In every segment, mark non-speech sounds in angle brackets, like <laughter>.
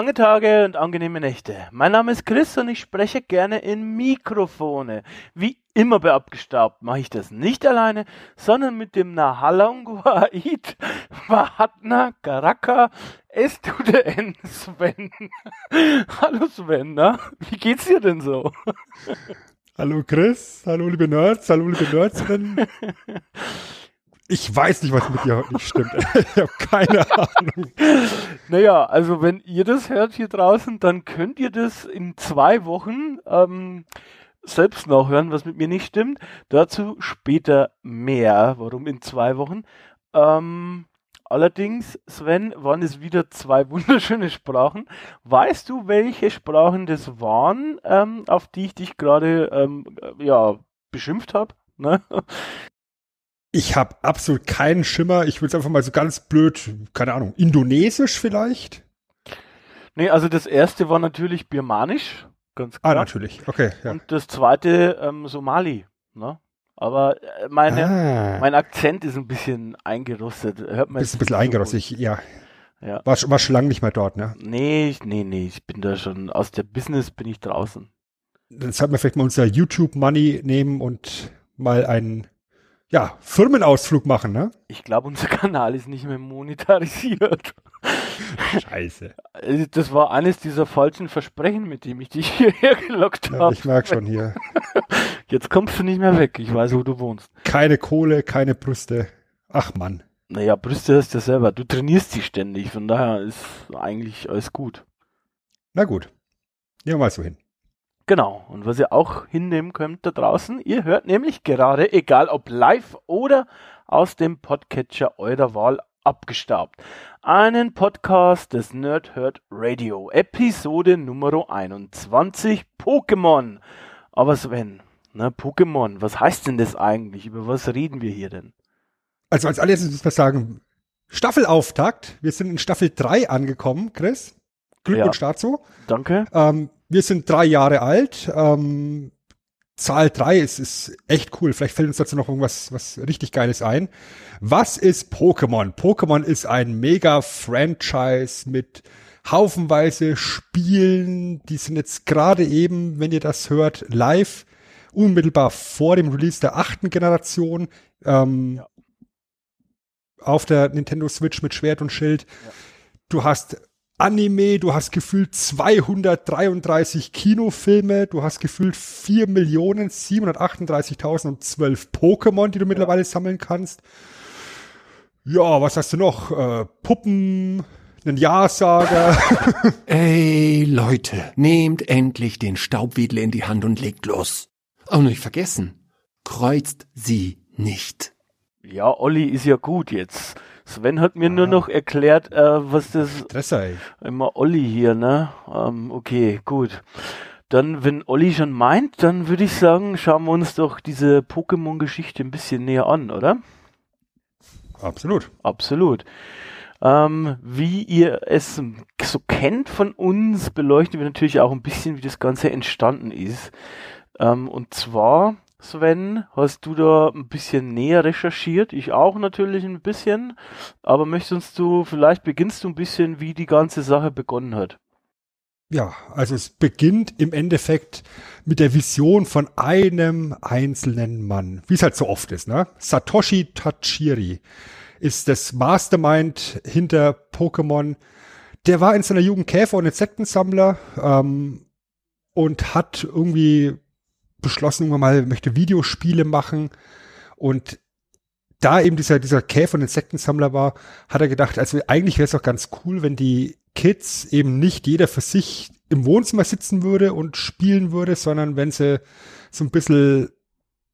Lange Tage und angenehme Nächte. Mein Name ist Chris und ich spreche gerne in Mikrofone. Wie immer bei Abgestaubt mache ich das nicht alleine, sondern mit dem Nahalangwaid <laughs> Mahatna Karaka N Sven. <laughs> Hallo Sven, na? Wie geht's dir denn so? Hallo Chris, hallo liebe Nerds, hallo liebe <laughs> Nerdsinnen. Ich weiß nicht, was mit dir heute nicht stimmt. <laughs> ich habe keine Ahnung. Naja, also wenn ihr das hört hier draußen, dann könnt ihr das in zwei Wochen ähm, selbst nachhören, was mit mir nicht stimmt. Dazu später mehr. Warum in zwei Wochen? Ähm, allerdings, Sven, waren es wieder zwei <laughs> wunderschöne Sprachen. Weißt du, welche Sprachen das waren, ähm, auf die ich dich gerade ähm, ja, beschimpft habe? Ne? Ich habe absolut keinen Schimmer. Ich würde es einfach mal so ganz blöd, keine Ahnung, Indonesisch vielleicht? Nee, also das erste war natürlich Birmanisch, ganz Ah, klar. natürlich. Okay, ja. Und das zweite ähm, Somali. Ne? Aber äh, meine, ah, mein Akzent ist ein bisschen eingerostet. Hört man bist ein bisschen so eingerostet. ja, Ja. war, war schon lange nicht mehr dort, ne? Nee, ich- nee, nee, ich bin da schon, aus der Business bin ich draußen. Dann sollten wir vielleicht mal unser YouTube-Money nehmen und mal einen, ja, Firmenausflug machen, ne? Ich glaube, unser <laughs> Kanal ist nicht mehr monetarisiert. Scheiße. Also, Das war eines dieser falschen Versprechen, mit dem ich dich <laughs> hierher gelockt Ja, habe. ich merke schon hier. <laughs> Jetzt kommst du nicht mehr weg. Ich weiß, wo du wohnst. Keine Kohle, keine Brüste. Ach Mann. Naja, Brüste hast du ja selber. Du trainierst sie ständig. Von daher ist eigentlich alles gut. Na gut. Nehmen wir mal so hin. Genau. Und was ihr auch hinnehmen könnt da draußen, ihr hört nämlich gerade, egal ob live oder aus dem Podcatcher eurer Wahl, abgestaubt. Einen Podcast des Nerd Herd Radio. Episode Nummer 21, Pokémon. Aber Sven, ne, Pokémon, was heißt denn das eigentlich? Über was reden wir hier denn? Also als allererstes muss man sagen, Staffelauftakt. Wir sind in Staffel 3 angekommen, Chris. Glückwunsch dazu. Danke. Ähm, wir sind drei Jahre alt. Ähm, Zahl 3 ist, ist echt cool. Vielleicht fällt uns dazu noch irgendwas was richtig Geiles ein. Was ist Pokémon? Pokémon ist ein Mega-Franchise mit haufenweise Spielen. Die sind jetzt gerade eben, wenn ihr das hört, live, unmittelbar vor dem Release der achten Generation. Ähm, Ja. Auf der Nintendo Switch mit Schwert und Schild. Du hast Anime, du hast gefühlt 233 Kinofilme, du hast gefühlt 4.738.012 Pokémon, die du mittlerweile sammeln kannst. Ja, was hast du noch? Äh, Puppen, einen Ja-Sager. <laughs> Ey, Leute, nehmt endlich den Staubwedel in die Hand und legt los. Oh, nicht vergessen, kreuzt sie nicht. Ja, Olli ist ja gut jetzt. Sven hat mir nur noch erklärt, äh, was das Dresser, ey. Immer Olli hier, ne? Ähm, okay, gut. Dann, wenn Olli schon meint, dann würde ich sagen, schauen wir uns doch diese Pokémon-Geschichte ein bisschen näher an, oder? Absolut. Absolut. Ähm, wie ihr es so kennt von uns, beleuchten wir natürlich auch ein bisschen, wie das Ganze entstanden ist. Ähm, und zwar, Sven, hast du da ein bisschen näher recherchiert? Ich auch natürlich ein bisschen. Aber möchtest du, vielleicht beginnst du ein bisschen, wie die ganze Sache begonnen hat. Ja, also es beginnt im Endeffekt mit der Vision von einem einzelnen Mann, wie es halt so oft ist, ne? Satoshi Tajiri ist das Mastermind hinter Pokémon. Der war in seiner Jugend Käfer- und Insektensammler ähm, und hat irgendwie beschlossen, irgendwann mal möchte Videospiele machen und da eben dieser, dieser Käfer- und Insektensammler war, hat er gedacht, also eigentlich wäre es doch ganz cool, wenn die Kids eben nicht jeder für sich im Wohnzimmer sitzen würde und spielen würde, sondern wenn sie so ein bisschen,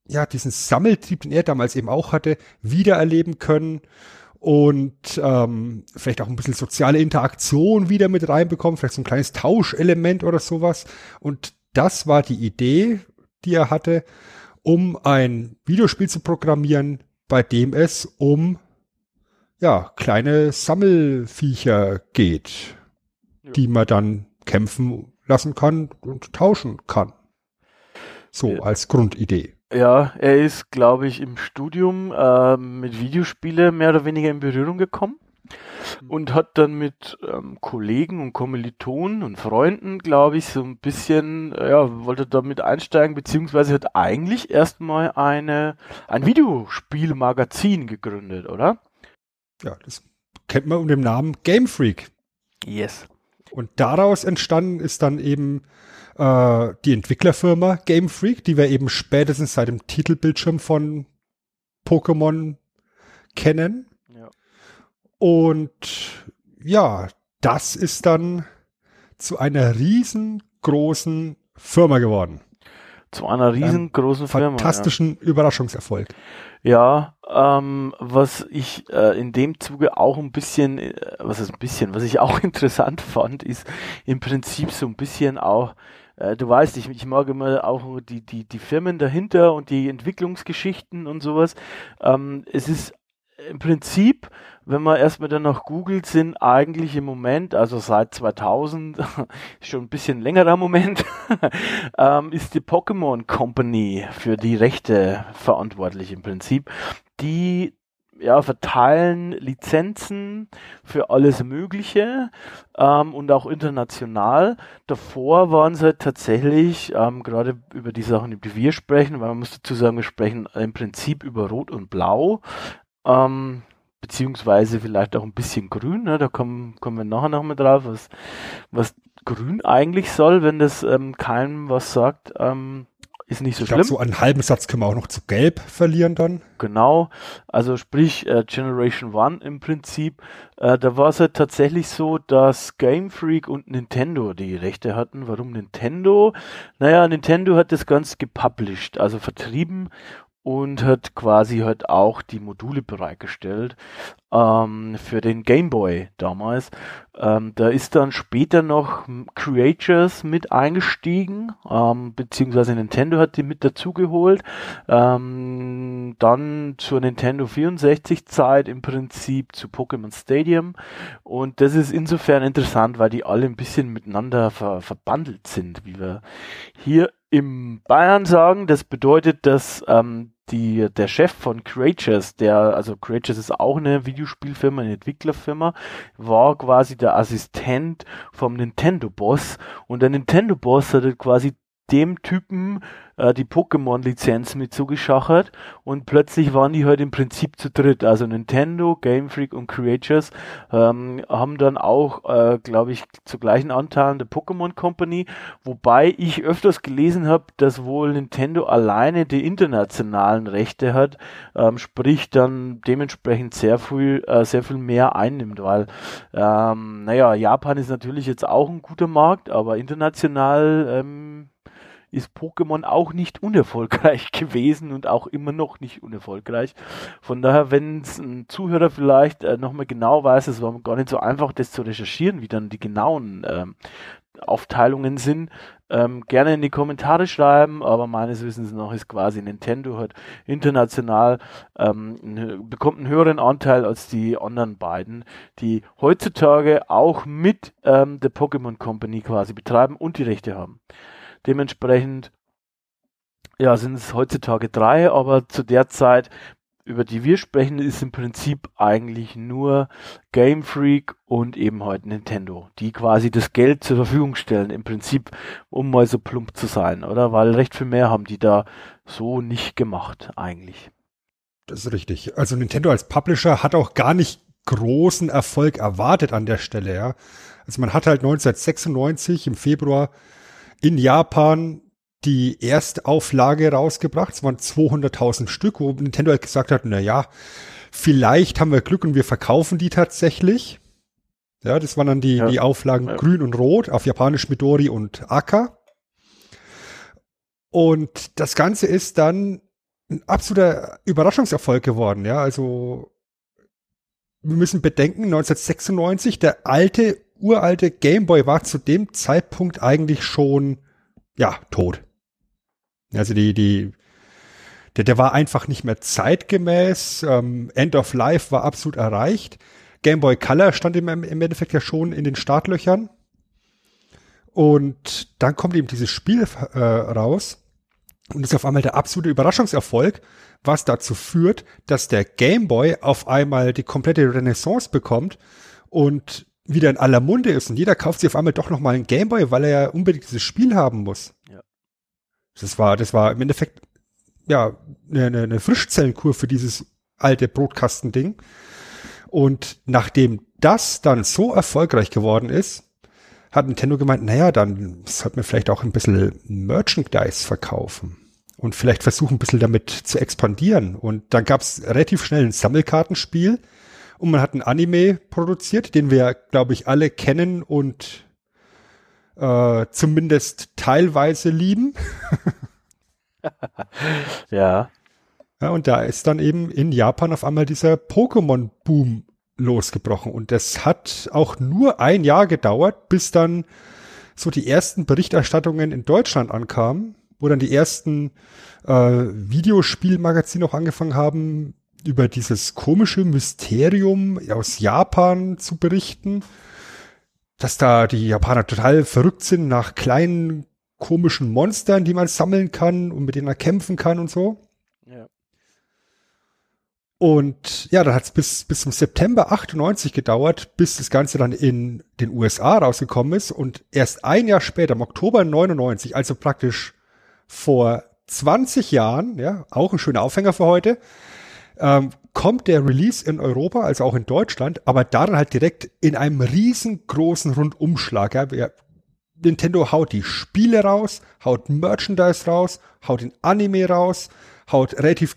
ja, diesen Sammeltrieb, den er damals eben auch hatte, wiedererleben können und ähm, vielleicht auch ein bisschen soziale Interaktion wieder mit reinbekommen, vielleicht so ein kleines Tauschelement oder sowas. Und das war die Idee, die er hatte, um ein Videospiel zu programmieren, bei dem es um ja, kleine Sammelviecher geht, ja. die man dann kämpfen lassen kann und tauschen kann. So ja. als Grundidee. Ja, er ist, glaube ich, im Studium äh, mit Videospiele mehr oder weniger in Berührung gekommen. Und hat dann mit ähm, Kollegen und Kommilitonen und Freunden, glaube ich, so ein bisschen, ja, wollte damit einsteigen, beziehungsweise hat eigentlich erstmal eine, ein Videospielmagazin gegründet, oder? Ja, das kennt man unter dem Namen Game Freak. Yes. Und daraus entstanden ist dann eben äh, die Entwicklerfirma Game Freak, die wir eben spätestens seit dem Titelbildschirm von Pokémon kennen. Und ja, das ist dann zu einer riesengroßen Firma geworden. Zu einer riesengroßen Firma. Fantastischen ja. Überraschungserfolg. Ja, ähm, was ich äh, in dem Zuge auch ein bisschen, äh, was ist ein bisschen, was ich auch <laughs> interessant fand, ist im Prinzip so ein bisschen auch, äh, du weißt, ich, ich mag immer auch die, die, die Firmen dahinter und die Entwicklungsgeschichten und sowas. Ähm, es ist im Prinzip, wenn man erstmal dann noch googelt, sind eigentlich im Moment, also seit 2000, <laughs> schon ein bisschen längerer Moment, <laughs> ähm, ist die Pokémon Company für die Rechte verantwortlich im Prinzip, die ja, verteilen Lizenzen für alles Mögliche ähm, und auch international. Davor waren sie halt tatsächlich, ähm, gerade über die Sachen, über die wir sprechen, weil man muss dazu sagen, wir sprechen im Prinzip über Rot und Blau ähm, beziehungsweise vielleicht auch ein bisschen grün. Ne? Da kommen, kommen wir nachher noch mal drauf, was, was grün eigentlich soll, wenn das ähm, keinem was sagt. Ähm, ist nicht so ich schlimm. Glaub, so einen halben Satz können wir auch noch zu gelb verlieren dann. Genau, also sprich äh, Generation One im Prinzip. Äh, da war es halt tatsächlich so, dass Game Freak und Nintendo die Rechte hatten. Warum Nintendo? Naja, Nintendo hat das Ganze gepublished, also vertrieben und hat quasi halt auch die Module bereitgestellt ähm, für den Game Boy damals. Ähm, da ist dann später noch Creatures mit eingestiegen, ähm, beziehungsweise Nintendo hat die mit dazugeholt. Ähm, dann zur Nintendo 64 Zeit im Prinzip zu Pokémon Stadium und das ist insofern interessant, weil die alle ein bisschen miteinander ver verbandelt sind, wie wir hier im Bayern sagen. Das bedeutet, dass ähm, die, der Chef von Creatures, der, also Creatures ist auch eine Videospielfirma, eine Entwicklerfirma, war quasi der Assistent vom Nintendo-Boss und der Nintendo-Boss hatte quasi dem Typen äh, die Pokémon-Lizenz mit zugeschachert und plötzlich waren die halt im Prinzip zu dritt. Also Nintendo, Game Freak und Creatures ähm, haben dann auch, äh, glaube ich, zu gleichen Anteilen der Pokémon Company, wobei ich öfters gelesen habe, dass wohl Nintendo alleine die internationalen Rechte hat, ähm, sprich dann dementsprechend sehr viel, äh, sehr viel mehr einnimmt, weil ähm, naja, Japan ist natürlich jetzt auch ein guter Markt, aber international ähm, ist Pokémon auch nicht unerfolgreich <laughs> gewesen und auch immer noch nicht unerfolgreich. Von daher, wenn es ein Zuhörer vielleicht äh, nochmal genau weiß, es war gar nicht so einfach, das zu recherchieren, wie dann die genauen ähm, Aufteilungen sind, ähm, gerne in die Kommentare schreiben, aber meines Wissens noch ist quasi Nintendo hat international ähm, bekommt einen höheren Anteil als die anderen beiden, die heutzutage auch mit ähm, der Pokémon Company quasi betreiben und die Rechte haben. Dementsprechend ja, sind es heutzutage drei, aber zu der Zeit, über die wir sprechen, ist im Prinzip eigentlich nur Game Freak und eben heute halt Nintendo, die quasi das Geld zur Verfügung stellen, im Prinzip, um mal so plump zu sein, oder? Weil recht viel mehr haben die da so nicht gemacht, eigentlich. Das ist richtig. Also Nintendo als Publisher hat auch gar nicht großen Erfolg erwartet an der Stelle, ja. Also man hat halt 1996 im Februar in Japan die Erstauflage rausgebracht. Es waren 200.000 Stück, wo Nintendo halt gesagt hat, na ja, vielleicht haben wir Glück und wir verkaufen die tatsächlich. Ja, das waren dann die, ja. die Auflagen ja. grün und rot, auf Japanisch Midori und Aka. Und das Ganze ist dann ein absoluter Überraschungserfolg geworden, ja, also wir müssen bedenken, 1996, der alte uralte Gameboy war zu dem Zeitpunkt eigentlich schon ja, tot. Also die, die, der, der war einfach nicht mehr zeitgemäß. Ähm, End of Life war absolut erreicht. Game Boy Color stand im, im Endeffekt ja schon in den Startlöchern. Und dann kommt eben dieses Spiel äh, raus und ist auf einmal der absolute Überraschungserfolg, was dazu führt, dass der Game Boy auf einmal die komplette Renaissance bekommt und wieder in aller Munde ist und jeder kauft sich auf einmal doch nochmal einen Game Boy, weil er ja unbedingt dieses Spiel haben muss. Ja. Das war, das war im Endeffekt ja eine, eine Frischzellenkur für dieses alte Brotkastending. Und nachdem das dann so erfolgreich geworden ist, hat Nintendo gemeint, naja, dann sollten wir vielleicht auch ein bisschen Merchandise verkaufen und vielleicht versuchen, ein bisschen damit zu expandieren. Und dann gab es relativ schnell ein Sammelkartenspiel und man hat ein Anime produziert, den wir, glaube ich, alle kennen und äh, zumindest teilweise lieben. <laughs> ja. Ja, und da ist dann eben in Japan auf einmal dieser Pokémon-Boom losgebrochen. Und das hat auch nur ein Jahr gedauert, bis dann so die ersten Berichterstattungen in Deutschland ankamen, wo dann die ersten äh, Videospielmagazine auch angefangen haben, über dieses komische Mysterium aus Japan zu berichten, dass da die Japaner total verrückt sind nach kleinen komischen Monstern, die man sammeln kann und mit denen man kämpfen kann und so. Ja. Und ja, dann hat es bis, bis zum September 98 gedauert, bis das Ganze dann in den USA rausgekommen ist. Und erst ein Jahr später, im Oktober 99, also praktisch vor 20 Jahren, ja, auch ein schöner Aufhänger für heute, ähm, kommt der Release in Europa, also auch in Deutschland, aber daran halt direkt in einem riesengroßen Rundumschlag. Ja. Nintendo haut die Spiele raus, haut Merchandise raus, haut den Anime raus, haut relativ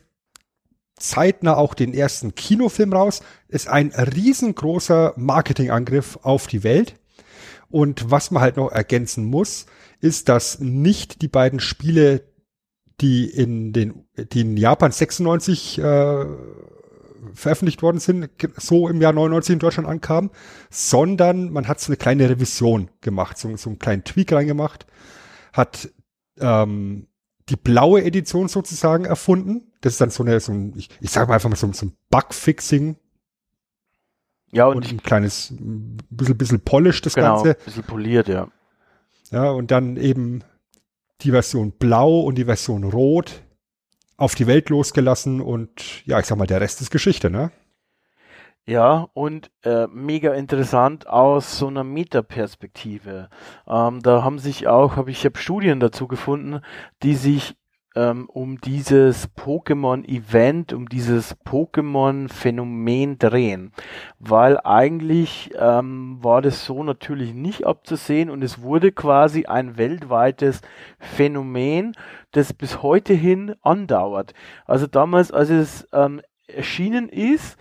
zeitnah auch den ersten Kinofilm raus. Ist ein riesengroßer Marketingangriff auf die Welt. Und was man halt noch ergänzen muss, ist, dass nicht die beiden Spiele, die in den, die in Japan 96 äh, veröffentlicht worden sind, so im Jahr 99 in Deutschland ankamen, sondern man hat so eine kleine Revision gemacht, so, so einen kleinen Tweak reingemacht, hat ähm, die blaue Edition sozusagen erfunden. Das ist dann so eine, so ein, ich, ich sage mal einfach mal so, so ein Bugfixing. Ja, und, und ein kleines, bisschen, bisschen polished das genau, Ganze. bisschen poliert, ja. Ja, und dann eben die Version blau und die Version rot auf die Welt losgelassen und ja, ich sag mal, der Rest ist Geschichte, ne? Ja, und äh, mega interessant aus so einer Metaperspektive. Ähm, da haben sich auch, habe ich hab Studien dazu gefunden, die sich ähm, um dieses Pokémon-Event, um dieses Pokémon-Phänomen drehen. Weil eigentlich ähm, war das so natürlich nicht abzusehen und es wurde quasi ein weltweites Phänomen, das bis heute hin andauert. Also damals, als es ähm, erschienen ist,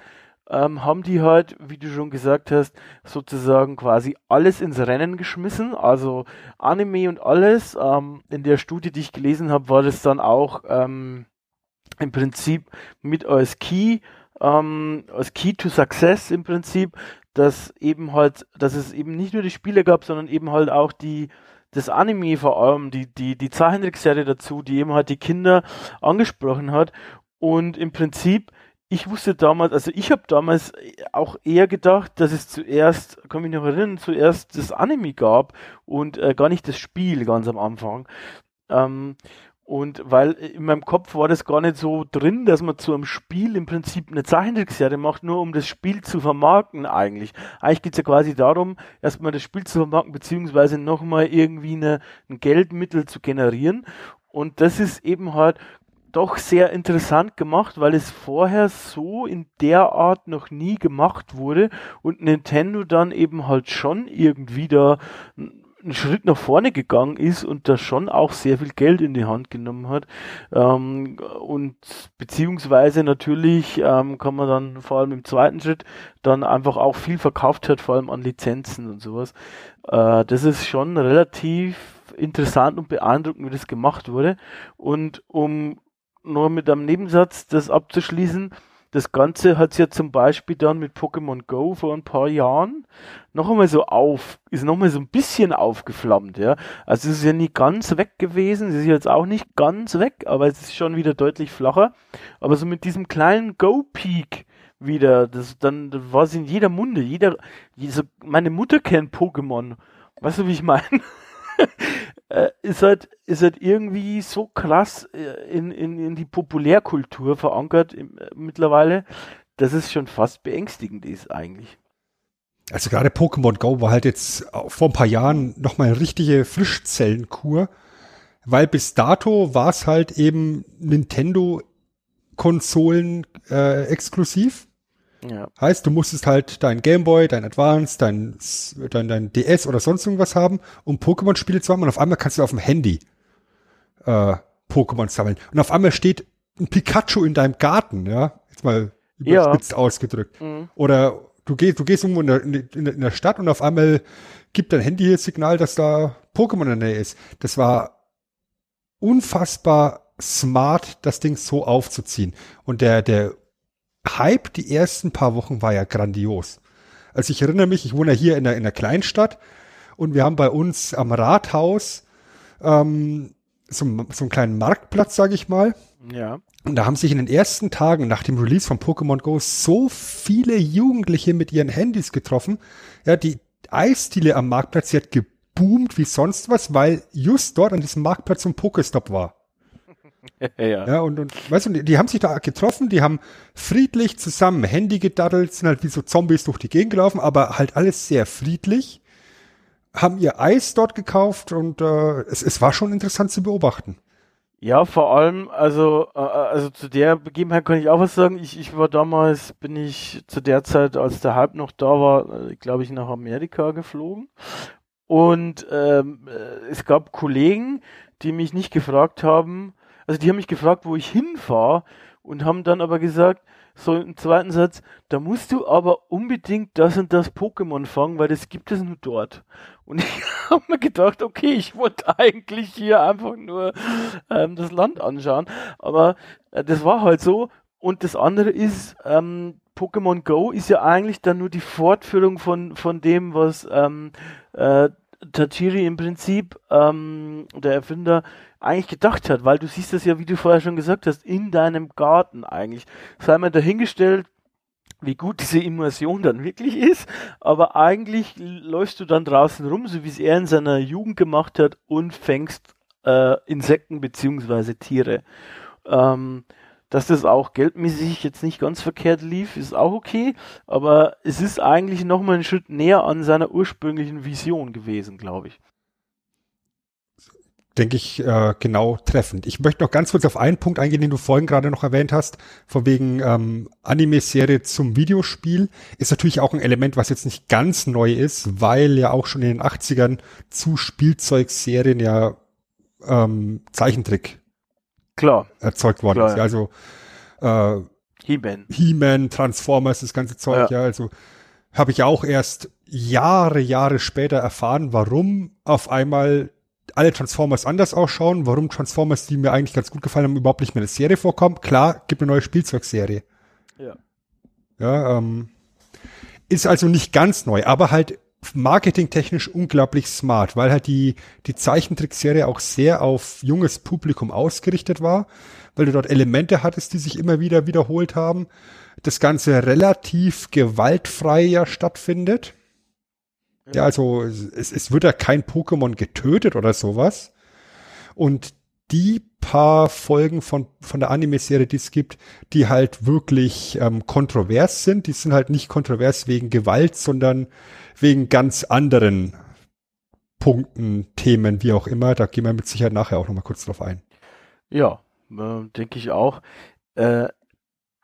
ähm, haben die halt, wie du schon gesagt hast, sozusagen quasi alles ins Rennen geschmissen, also Anime und alles. Ähm, in der Studie, die ich gelesen habe, war das dann auch ähm, im Prinzip mit als Key, ähm, als Key to Success im Prinzip, dass eben halt, dass es eben nicht nur die Spiele gab, sondern eben halt auch die das Anime vor allem, die, die, die Zeichentrickserie dazu, die eben halt die Kinder angesprochen hat. Und im Prinzip ich wusste damals, also ich habe damals auch eher gedacht, dass es zuerst, kann mich noch erinnern, zuerst das Anime gab und äh, gar nicht das Spiel ganz am Anfang. Ähm, und weil in meinem Kopf war das gar nicht so drin, dass man zu einem Spiel im Prinzip eine Zeichentrickserie macht, nur um das Spiel zu vermarkten eigentlich. Eigentlich geht es ja quasi darum, erstmal das Spiel zu vermarkten, beziehungsweise nochmal irgendwie eine, ein Geldmittel zu generieren. Und das ist eben halt doch sehr interessant gemacht, weil es vorher so in der Art noch nie gemacht wurde und Nintendo dann eben halt schon irgendwie da einen Schritt nach vorne gegangen ist und da schon auch sehr viel Geld in die Hand genommen hat. Ähm, und beziehungsweise natürlich ähm, kann man dann vor allem im zweiten Schritt dann einfach auch viel verkauft hat, vor allem an Lizenzen und sowas. Äh, das ist schon relativ interessant und beeindruckend, wie das gemacht wurde. Und um nur mit einem Nebensatz das abzuschließen, das Ganze hat es ja zum Beispiel dann mit Pokémon Go vor ein paar Jahren noch einmal so auf, ist noch mal so ein bisschen aufgeflammt, ja. Also es ist ja nie ganz weg gewesen, es ist jetzt auch nicht ganz weg, aber es ist schon wieder deutlich flacher. Aber so mit diesem kleinen Go-Peak wieder, das dann das war es in jeder Munde, jeder, so, meine Mutter kennt Pokémon. Weißt du, wie ich meine? <laughs> äh, ist halt, ist halt irgendwie so krass äh, in, in, in die Populärkultur verankert im, äh, mittlerweile, dass es schon fast beängstigend ist eigentlich. Also gerade Pokémon Go war halt jetzt vor ein paar Jahren nochmal eine richtige Frischzellenkur, weil bis dato war es halt eben Nintendo Konsolen äh, exklusiv. Ja. Heißt, du musstest halt dein Gameboy, dein Advance, dein, dein, dein DS oder sonst irgendwas haben, um Pokémon-Spiele zu haben. Und auf einmal kannst du auf dem Handy äh, Pokémon sammeln. Und auf einmal steht ein Pikachu in deinem Garten, ja. Jetzt mal überspitzt ja. ausgedrückt. Mhm. Oder du gehst, du gehst irgendwo in der, in, in der Stadt und auf einmal gibt dein Handy das Signal, dass da Pokémon in der Nähe ist. Das war unfassbar smart, das Ding so aufzuziehen. Und der, der Hype die ersten paar Wochen war ja grandios. Also ich erinnere mich, ich wohne ja hier in einer, in einer Kleinstadt und wir haben bei uns am Rathaus ähm, so, so einen kleinen Marktplatz, sage ich mal. Ja. Und da haben sich in den ersten Tagen nach dem Release von Pokémon Go so viele Jugendliche mit ihren Handys getroffen. Ja, die Eisdiele am Marktplatz, die hat geboomt wie sonst was, weil just dort an diesem Marktplatz so ein Pokestop war. <laughs> ja. ja, und, und weißt du, die, die, haben sich da getroffen, die haben friedlich zusammen Handy gedaddelt, sind halt wie so Zombies durch die Gegend gelaufen, aber halt alles sehr friedlich, haben ihr Eis dort gekauft und äh, es, es war schon interessant zu beobachten. Ja, vor allem, also, äh, also zu der Begebenheit kann ich auch was sagen. Ich, ich war damals, bin ich zu der Zeit, als der Hype noch da war, äh, glaube ich, nach Amerika geflogen. Und ähm, äh, es gab Kollegen, die mich nicht gefragt haben, also die haben mich gefragt, wo ich hinfahre und haben dann aber gesagt, so im zweiten Satz, da musst du aber unbedingt das und das Pokémon fangen, weil das gibt es nur dort. Und <laughs> ich habe mir gedacht, okay, ich wollte eigentlich hier einfach nur ähm, das Land anschauen, aber äh, das war halt so. Und das andere ist, ähm, Pokémon Go ist ja eigentlich dann nur die Fortführung von, von dem, was ähm, äh, Tachiri im Prinzip, ähm, der Erfinder, eigentlich gedacht hat, weil du siehst das ja, wie du vorher schon gesagt hast, in deinem Garten eigentlich. Sei mal dahingestellt, wie gut diese Immersion dann wirklich ist, aber eigentlich läufst du dann draußen rum, so wie es er in seiner Jugend gemacht hat und fängst äh, Insekten beziehungsweise Tiere. Ähm, dass das auch geldmäßig jetzt nicht ganz verkehrt lief, ist auch okay, aber es ist eigentlich nochmal einen Schritt näher an seiner ursprünglichen Vision gewesen, glaube ich denke ich, äh, genau treffend. Ich möchte noch ganz kurz auf einen Punkt eingehen, den du vorhin gerade noch erwähnt hast, von wegen ähm, Anime-Serie zum Videospiel. Ist natürlich auch ein Element, was jetzt nicht ganz neu ist, weil ja auch schon in den 80ern zu Spielzeugserien ja ähm, Zeichentrick Klar. erzeugt worden Klar, ist. Ja. Also äh, He-Man. He-Man, Transformers, das ganze Zeug, ja, ja also habe ich auch erst Jahre, Jahre später erfahren, warum auf einmal alle Transformers anders ausschauen, warum Transformers, die mir eigentlich ganz gut gefallen haben, überhaupt nicht mehr in der Serie vorkommen. Klar, gibt eine neue Spielzeugserie. Ja. Ja, ähm, ist also nicht ganz neu, aber halt marketingtechnisch unglaublich smart, weil halt die, die Zeichentrickserie auch sehr auf junges Publikum ausgerichtet war, weil du dort Elemente hattest, die sich immer wieder wiederholt haben. Das Ganze relativ gewaltfrei ja stattfindet. Ja, also es, es wird ja kein Pokémon getötet oder sowas. Und die paar Folgen von, von der Anime-Serie, die es gibt, die halt wirklich ähm, kontrovers sind, die sind halt nicht kontrovers wegen Gewalt, sondern wegen ganz anderen Punkten, Themen, wie auch immer. Da gehen wir mit Sicherheit nachher auch nochmal kurz drauf ein. Ja, äh, denke ich auch. Äh,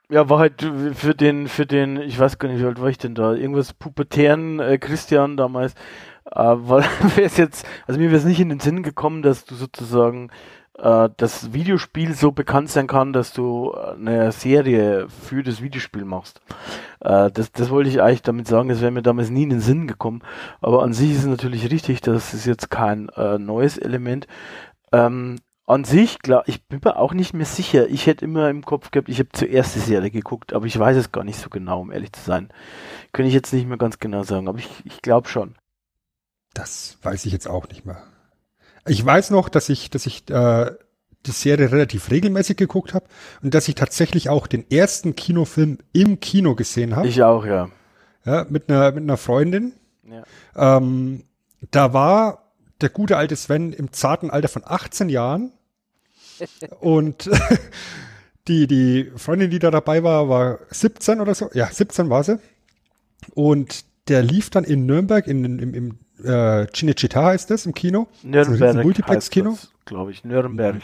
ja, war halt für den, für den, ich weiß gar nicht, wie alt war ich denn da? Irgendwas pubertären äh, Christian damals. Äh, <laughs> weil wäre es jetzt, also mir wäre es nicht in den Sinn gekommen, dass du sozusagen äh, das Videospiel so bekannt sein kann, dass du eine Serie für das Videospiel machst. Äh, das, das wollte ich eigentlich damit sagen, das wäre mir damals nie in den Sinn gekommen. Aber an sich ist es natürlich richtig, das ist jetzt kein äh, neues Element. Ähm, an sich, klar, ich bin mir auch nicht mehr sicher. Ich hätte immer im Kopf gehabt, ich habe zuerst die Serie geguckt, aber ich weiß es gar nicht so genau, um ehrlich zu sein. Könnte ich jetzt nicht mehr ganz genau sagen, aber ich, ich glaube schon. Das weiß ich jetzt auch nicht mehr. Ich weiß noch, dass ich, dass ich äh, die Serie relativ regelmäßig geguckt habe und dass ich tatsächlich auch den ersten Kinofilm im Kino gesehen habe. Ich auch, ja. Ja, mit einer, mit einer Freundin. Ja. Ähm, da war der gute alte Sven im zarten Alter von 18 Jahren. <laughs> Und <laughs> die, die Freundin, die da dabei war, war 17 oder so. Ja, 17 war sie. Und der lief dann in Nürnberg, in, im, im äh, Cinecittà heißt das, im Kino. Nürnberg. Multiplex-Kino. Glaube ich, Nürnberg.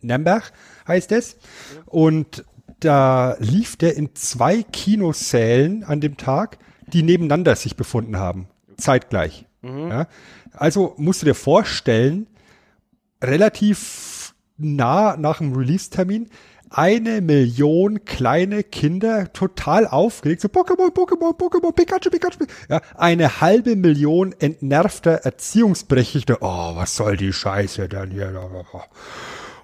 Nürnberg heißt es. Und da lief der in zwei Kinosälen an dem Tag, die nebeneinander sich befunden haben. Zeitgleich. Mhm. Ja? Also musst du dir vorstellen, relativ nah nach dem Release-Termin, eine Million kleine Kinder total aufgeregt, so Pokémon, Pokémon, Pokémon, Pikachu, Pikachu. Ja, eine halbe Million entnervter Erziehungsberechtigter. Oh, was soll die Scheiße denn hier?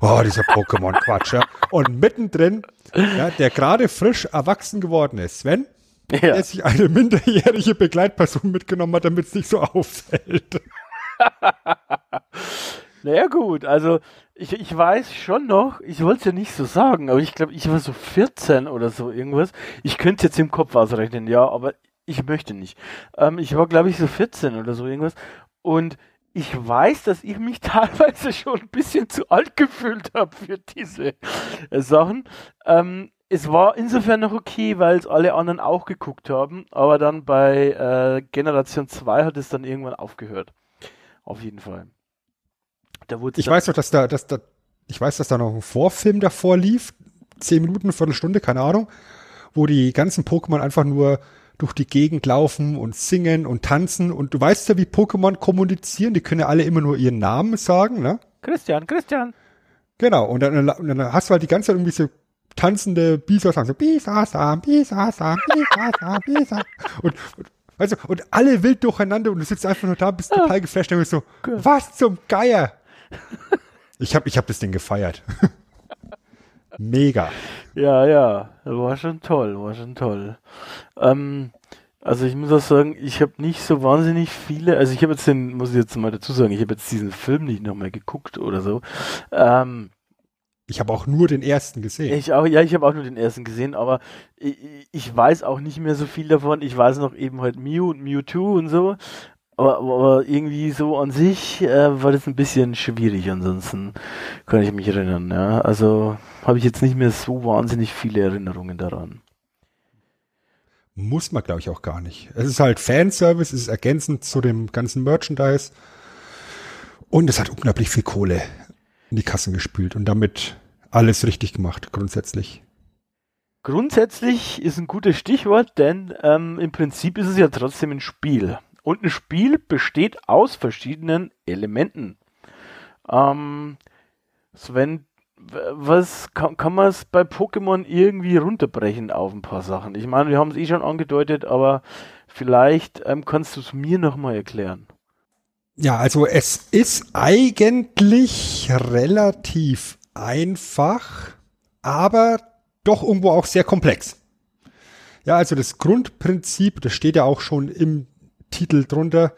Oh, dieser Pokémon-Quatsch. <laughs> Ja. Und mittendrin, ja, der gerade frisch erwachsen geworden ist, Sven, Ja. der sich eine minderjährige Begleitperson mitgenommen hat, damit es nicht so auffällt. <laughs> Naja gut, also ich, ich weiß schon noch, ich wollte es ja nicht so sagen, aber ich glaube, ich war so 14 oder so irgendwas. Ich könnte es jetzt im Kopf ausrechnen, ja, aber ich möchte nicht. Ähm, ich war, glaube ich, so 14 oder so irgendwas. Und ich weiß, dass ich mich <laughs> teilweise schon ein bisschen zu alt gefühlt habe für diese äh, Sachen. Ähm, es war insofern noch okay, weil es alle anderen auch geguckt haben, aber dann bei äh, Generation 2 hat es dann irgendwann aufgehört. Auf jeden Fall. Da wurde Ich weiß noch, dass da, dass da, ich weiß, dass da noch ein Vorfilm davor lief, zehn Minuten, Viertelstunde, keine Ahnung, wo die ganzen Pokémon einfach nur durch die Gegend laufen und singen und tanzen und du weißt ja, wie Pokémon kommunizieren, die können ja alle immer nur ihren Namen sagen, ne? Christian, Christian. Genau, und dann, und dann hast du halt die ganze Zeit irgendwie so tanzende Bisasam, so Bisasam, Bisasam, Bisasam, Bisasam. Und, und, weißt du, und alle wild durcheinander und du sitzt einfach nur da, bist total geflasht und bist so, was zum Geier? Ich hab, ich hab das Ding gefeiert. <laughs> Mega. Ja, ja, war schon toll, war schon toll. Ähm, also ich muss auch sagen, ich habe nicht so wahnsinnig viele, also ich habe jetzt den, muss ich jetzt mal dazu sagen, ich habe jetzt diesen Film nicht nochmal geguckt oder so. Ähm, Ich habe auch nur den ersten gesehen. ich auch, ja, ich habe auch nur den ersten gesehen, aber ich, ich weiß auch nicht mehr so viel davon. Ich weiß noch eben halt Mew und Mewtwo und so. Aber, aber irgendwie so an sich äh, war das ein bisschen schwierig. Ansonsten kann ich mich erinnern. Ja, also habe ich jetzt nicht mehr so wahnsinnig viele Erinnerungen daran. Muss man, glaube ich, auch gar nicht. Es ist halt Fanservice, es ist ergänzend zu dem ganzen Merchandise. Und es hat unglaublich viel Kohle in die Kassen gespült und damit alles richtig gemacht, grundsätzlich. Grundsätzlich ist ein gutes Stichwort, denn ähm, im Prinzip ist es ja trotzdem ein Spiel. Und ein Spiel besteht aus verschiedenen Elementen. Ähm, Sven, was kann, kann man es bei Pokémon irgendwie runterbrechen auf ein paar Sachen? Ich meine, wir haben es eh schon angedeutet, aber vielleicht ähm, kannst du es mir nochmal erklären. Ja, also es ist eigentlich relativ einfach, aber doch irgendwo auch sehr komplex. Ja, also das Grundprinzip, das steht ja auch schon im Titel drunter,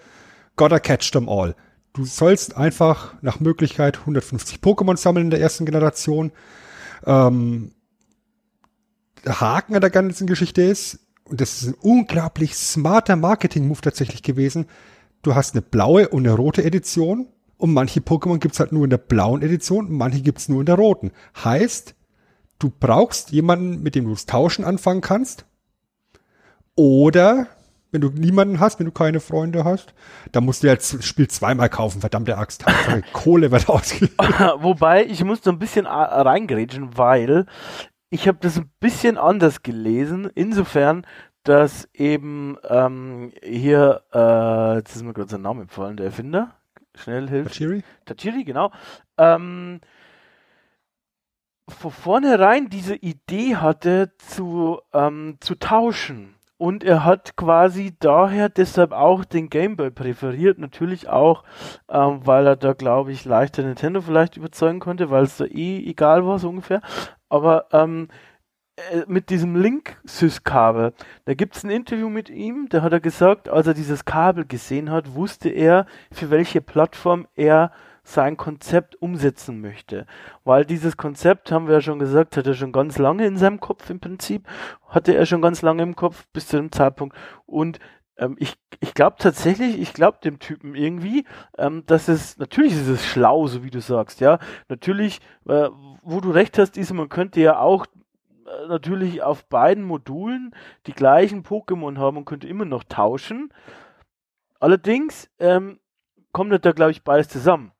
Gotta catch them all. Du sollst einfach nach Möglichkeit 150 Pokémon sammeln in der ersten Generation. Ähm, der Haken an der ganzen Geschichte ist, und das ist ein unglaublich smarter Marketing-Move tatsächlich gewesen, du hast eine blaue und eine rote Edition und manche Pokémon gibt's halt nur in der blauen Edition und manche gibt's nur in der roten. Heißt, du brauchst jemanden, mit dem du das Tauschen anfangen kannst. Oder wenn du niemanden hast, wenn du keine Freunde hast, dann musst du ja das Spiel zweimal kaufen, verdammte Axt. Kohle wird ausgegeben. <laughs> Wobei, ich muss da ein bisschen a- reingrätschen, weil ich habe das ein bisschen anders gelesen, insofern, dass eben ähm, hier, äh, jetzt ist mir gerade sein Name empfallen, der Erfinder, schnell hilft. Chiri? Tachiri, genau. Ähm, von vornherein diese Idee hatte, zu, ähm, zu tauschen. Und er hat quasi daher deshalb auch den Game Boy präferiert. Natürlich auch, ähm, weil er da, glaube ich, leichter Nintendo vielleicht überzeugen konnte, weil es da eh egal war, so ungefähr. Aber ähm, äh, mit diesem Link-Sys-Kabel, da gibt es ein Interview mit ihm, da hat er gesagt, als er dieses Kabel gesehen hat, wusste er, für welche Plattform er sein Konzept umsetzen möchte. Weil dieses Konzept, haben wir ja schon gesagt, hat er schon ganz lange in seinem Kopf im Prinzip, hatte er schon ganz lange im Kopf bis zu dem Zeitpunkt. Und ähm, ich, ich glaube tatsächlich, ich glaube dem Typen irgendwie, ähm, dass es, natürlich ist es schlau, so wie du sagst, ja. Natürlich, äh, wo du recht hast, ist, man könnte ja auch äh, natürlich auf beiden Modulen die gleichen Pokémon haben und könnte immer noch tauschen. Allerdings ähm, kommt da, glaube ich, beides zusammen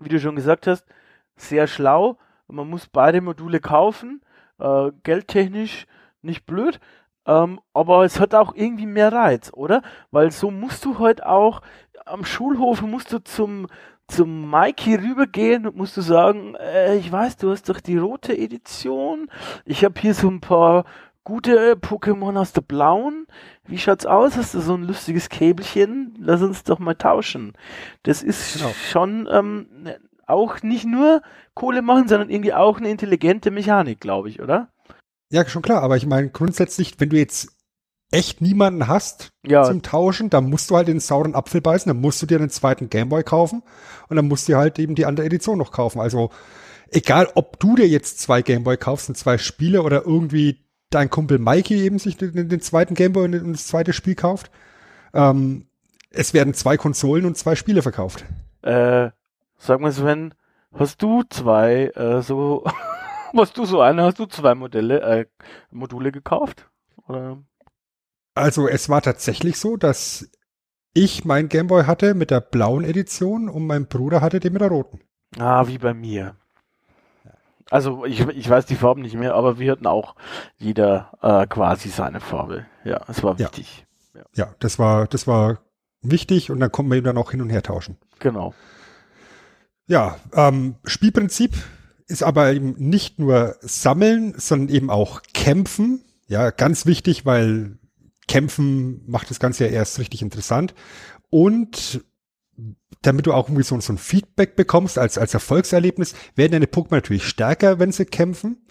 wie du schon gesagt hast, sehr schlau. Man muss beide Module kaufen, äh, geldtechnisch nicht blöd, ähm, aber es hat auch irgendwie mehr Reiz, oder? Weil so musst du heute halt auch am Schulhof musst du zum zum Mikey rübergehen und musst du sagen, äh, ich weiß, du hast doch die rote Edition. Ich habe hier so ein paar gute Pokémon aus der blauen. Wie schaut's aus? Hast du so ein lustiges Käbelchen? Lass uns doch mal tauschen. Das ist genau. schon ähm, ne, auch nicht nur Kohle machen, sondern irgendwie auch eine intelligente Mechanik, glaube ich, oder? Ja, schon klar, aber ich meine grundsätzlich, wenn du jetzt echt niemanden hast ja. zum Tauschen, dann musst du halt den sauren Apfel beißen, dann musst du dir einen zweiten Gameboy kaufen und dann musst du halt eben die andere Edition noch kaufen. Also egal, ob du dir jetzt zwei Gameboy kaufst und zwei Spiele oder irgendwie dein Kumpel Mikey eben sich den, den zweiten Gameboy und das zweite Spiel kauft. Ähm, es werden zwei Konsolen und zwei Spiele verkauft. Äh, sag mal Sven, hast du zwei äh, so, <laughs> hast du so eine, hast du zwei Modelle, äh, Module gekauft? Oder? Also es war tatsächlich so, dass ich mein Gameboy hatte mit der blauen Edition und mein Bruder hatte den mit der roten. Ah, wie bei mir. Also ich, ich weiß die Farben nicht mehr, aber wir hatten auch jeder äh, quasi seine Farbe. Ja, es war wichtig. Ja. ja, das war, das war wichtig und dann konnten wir eben dann auch hin und her tauschen. Genau. Ja, ähm, Spielprinzip ist aber eben nicht nur sammeln, sondern eben auch kämpfen. Ja, ganz wichtig, weil kämpfen macht das Ganze ja erst richtig interessant. Und damit du auch irgendwie so, so ein Feedback bekommst als, als Erfolgserlebnis, werden deine Pokémon natürlich stärker, wenn sie kämpfen.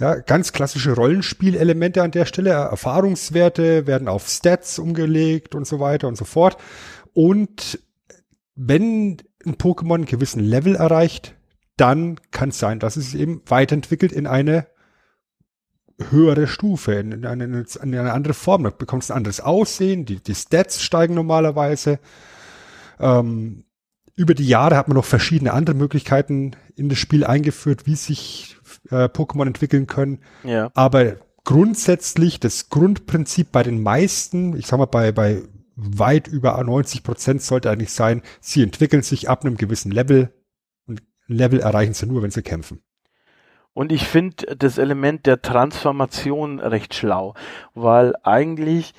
Ja, ganz klassische Rollenspielelemente an der Stelle. Erfahrungswerte werden auf Stats umgelegt und so weiter und so fort. Und wenn ein Pokémon einen gewissen Level erreicht, dann kann es sein, dass es eben weiterentwickelt in eine höhere Stufe, in eine, in eine andere Form. Da bekommst du ein anderes Aussehen, die, die Stats steigen normalerweise. Ähm, über die Jahre hat man noch verschiedene andere Möglichkeiten in das Spiel eingeführt, wie sich äh, Pokémon entwickeln können. Ja. Aber grundsätzlich das Grundprinzip bei den meisten, ich sag mal bei, bei weit über 90 Prozent sollte eigentlich sein, sie entwickeln sich ab einem gewissen Level und Level erreichen sie nur, wenn sie kämpfen. Und ich finde das Element der Transformation recht schlau, weil eigentlich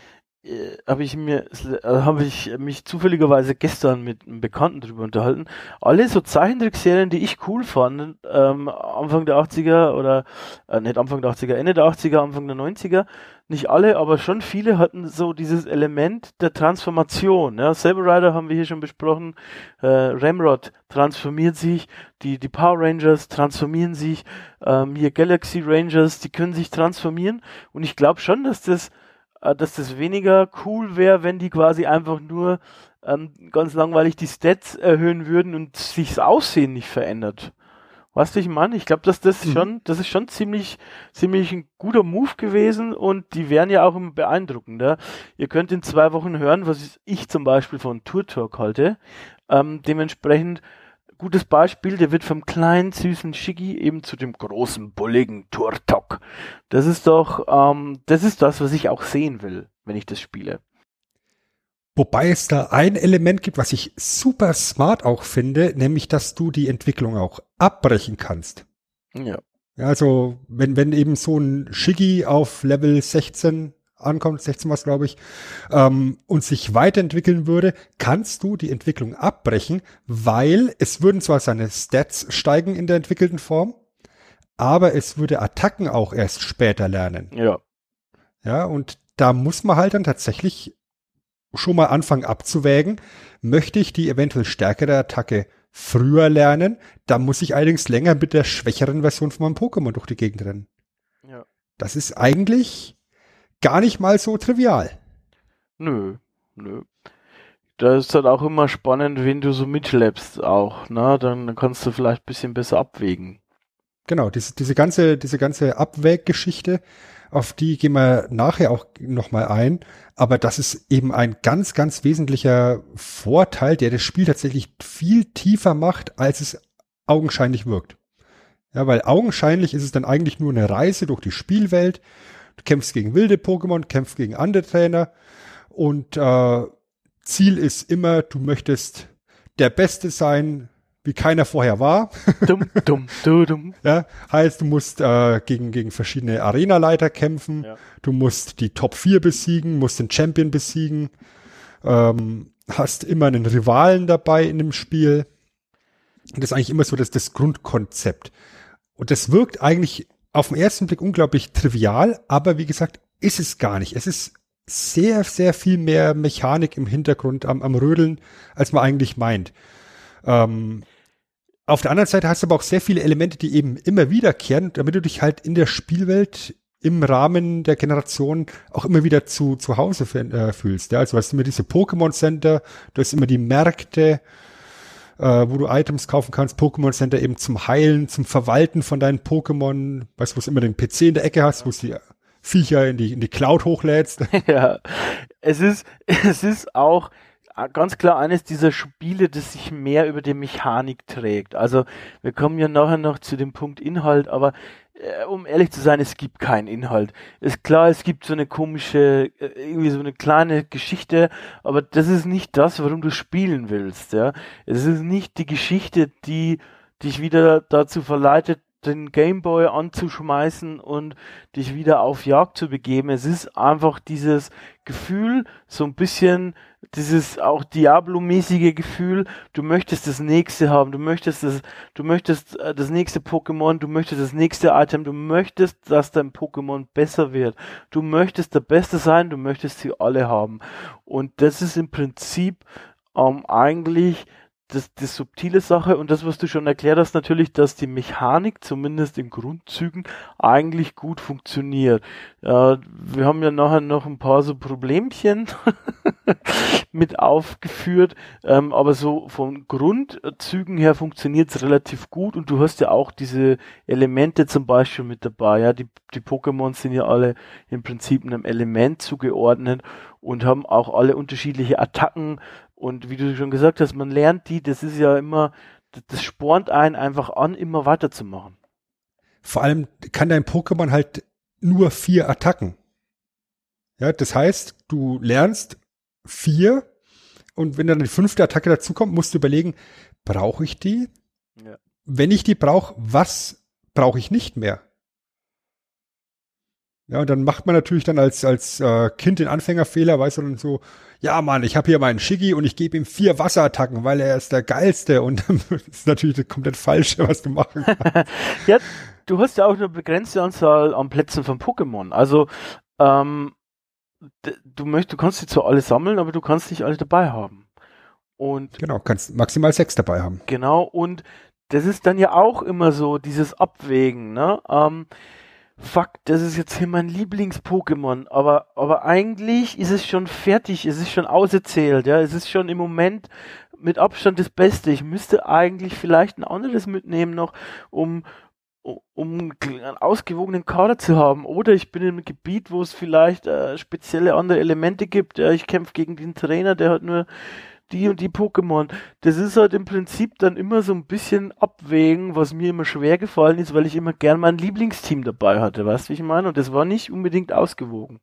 äh, habe ich mir äh, habe ich mich zufälligerweise gestern mit einem Bekannten drüber unterhalten. Alle so Zeichentrickserien, die ich cool fand, ähm, Anfang der 80er oder äh, nicht Anfang der 80er, Ende der 80er, Anfang der 90er, nicht alle, aber schon viele hatten so dieses Element der Transformation. Ja, Saber Rider haben wir hier schon besprochen, äh, Ramrod transformiert sich, die die Power Rangers transformieren sich, ähm, hier Galaxy Rangers, die können sich transformieren und ich glaube schon, dass das äh, dass das weniger cool wäre, wenn die quasi einfach nur ähm, ganz langweilig die Stats erhöhen würden und sich das Aussehen nicht verändert. Weißt du, ich meine? Ich glaube, dass das mhm. schon, das ist schon ziemlich, ziemlich ein guter Move gewesen und die wären ja auch immer beeindruckender. Ihr könnt in zwei Wochen hören, was ich zum Beispiel von Tour Talk halte. Ähm, dementsprechend gutes Beispiel, der wird vom kleinen, süßen Shiggy eben zu dem großen, bulligen Turtok. Das ist doch, ähm, das ist das, was ich auch sehen will, wenn ich das spiele. Wobei es da ein Element gibt, was ich super smart auch finde, nämlich, dass du die Entwicklung auch abbrechen kannst. Ja. ja also, wenn, wenn eben so ein Shiggy auf Level 16 ankommt, 16 was glaube ich, ähm, und sich weiterentwickeln würde, kannst du die Entwicklung abbrechen, weil es würden zwar seine Stats steigen in der entwickelten Form, aber es würde Attacken auch erst später lernen. Ja. Ja, und da muss man halt dann tatsächlich schon mal anfangen abzuwägen, möchte ich die eventuell stärkere Attacke früher lernen, dann muss ich allerdings länger mit der schwächeren Version von meinem Pokémon durch die Gegend rennen. Ja. Das ist eigentlich gar nicht mal so trivial. Nö, nö. Da ist halt auch immer spannend, wen du so mitschleppst auch, ne? Dann kannst du vielleicht ein bisschen besser abwägen. Genau, diese, diese ganze, diese ganze Abwäggeschichte, auf die gehen wir nachher auch nochmal ein. Aber das ist eben ein ganz, ganz wesentlicher Vorteil, der das Spiel tatsächlich viel tiefer macht, als es augenscheinlich wirkt. Ja, weil augenscheinlich ist es dann eigentlich nur eine Reise durch die Spielwelt. Du kämpfst gegen wilde Pokémon, kämpfst gegen andere Trainer und äh, Ziel ist immer, du möchtest der Beste sein, wie keiner vorher war. <laughs> Dumm, dumm, du, dumm. Ja, heißt, du musst äh, gegen, gegen verschiedene Arenaleiter kämpfen, Ja. du musst die Top 4 besiegen, musst den Champion besiegen, ähm, hast immer einen Rivalen dabei in dem Spiel. Und das ist eigentlich immer so das, das Grundkonzept. Und das wirkt eigentlich auf den ersten Blick unglaublich trivial, aber wie gesagt, ist es gar nicht. Es ist sehr, sehr viel mehr Mechanik im Hintergrund am, am Rödeln, als man eigentlich meint. Ähm, auf der anderen Seite hast du aber auch sehr viele Elemente, die eben immer wiederkehren, damit du dich halt in der Spielwelt im Rahmen der Generation auch immer wieder zu, zu Hause äh, fühlst. Ja? Also du hast immer diese Pokémon Center, du hast immer die Märkte, äh, wo du Items kaufen kannst, Pokémon Center eben zum Heilen, zum Verwalten von deinen Pokémon, weißt du, wo du immer den PC in der Ecke hast, wo die Viecher in die, in die Cloud hochlädst. <laughs> Ja, es ist, <laughs> es ist auch ganz klar eines dieser Spiele, das sich mehr über die Mechanik trägt. Also wir kommen ja nachher noch zu dem Punkt Inhalt, aber äh, um ehrlich zu sein, es gibt keinen Inhalt. Ist klar, es gibt so eine komische, äh, irgendwie so eine kleine Geschichte, aber das ist nicht das, warum du spielen willst, ja. Es ist nicht die Geschichte, die dich wieder dazu verleitet, den Gameboy anzuschmeißen und dich wieder auf Jagd zu begeben. Es ist einfach dieses Gefühl, so ein bisschen dieses auch Diablo-mäßige Gefühl, du möchtest das nächste haben, du möchtest das, du möchtest äh, das nächste Pokémon, du möchtest das nächste Item, du möchtest, dass dein Pokémon besser wird. Du möchtest der Beste sein, du möchtest sie alle haben. Und das ist im Prinzip ähm, eigentlich das, das subtile Sache und das, was du schon erklärt hast, natürlich, dass die Mechanik zumindest in Grundzügen eigentlich gut funktioniert. Äh, wir haben ja nachher noch ein paar so Problemchen <laughs> mit aufgeführt, ähm, aber so von Grundzügen her funktioniert es relativ gut und du hast ja auch diese Elemente zum Beispiel mit dabei. Ja, die, die Pokémon sind ja alle im Prinzip einem Element zugeordnet und haben auch alle unterschiedliche Attacken und wie du schon gesagt hast, man lernt die, das ist ja immer, das, das spornt einen einfach an, immer weiterzumachen. Vor allem kann dein Pokémon halt nur vier Attacken. Ja, das heißt, du lernst vier und wenn dann die fünfte Attacke dazukommt, musst du überlegen, brauche ich die? Ja. Wenn ich die brauche, was brauche ich nicht mehr? Ja, und dann macht man natürlich dann als, als äh, Kind den Anfängerfehler, weißt du, dann so, ja Mann, ich habe hier meinen Shiggy und ich gebe ihm vier Wasserattacken, weil er ist der geilste und das <laughs> ist natürlich das komplett Falsche, was du machen kannst. <laughs> Ja, du hast ja auch eine begrenzte Anzahl an Plätzen von Pokémon. Also, ähm, du möchtest, du kannst die zwar alle sammeln, aber du kannst nicht alle dabei haben. Und Genau, kannst maximal sechs dabei haben. Genau, und das ist dann ja auch immer so, dieses Abwägen, ne? Ähm, fuck, das ist jetzt hier mein Lieblings-Pokémon, aber, aber eigentlich ist es schon fertig, es ist schon auserzählt, ja, es ist schon im Moment mit Abstand das Beste. Ich müsste eigentlich vielleicht ein anderes mitnehmen noch, um, um einen ausgewogenen Kader zu haben. Oder ich bin in einem Gebiet, wo es vielleicht äh, spezielle andere Elemente gibt. Ja, ich kämpfe gegen den Trainer, der hat nur die und die Pokémon. Das ist halt im Prinzip dann immer so ein bisschen abwägen, was mir immer schwer gefallen ist, weil ich immer gern mein Lieblingsteam dabei hatte, weißt du, wie ich meine? Und das war nicht unbedingt ausgewogen.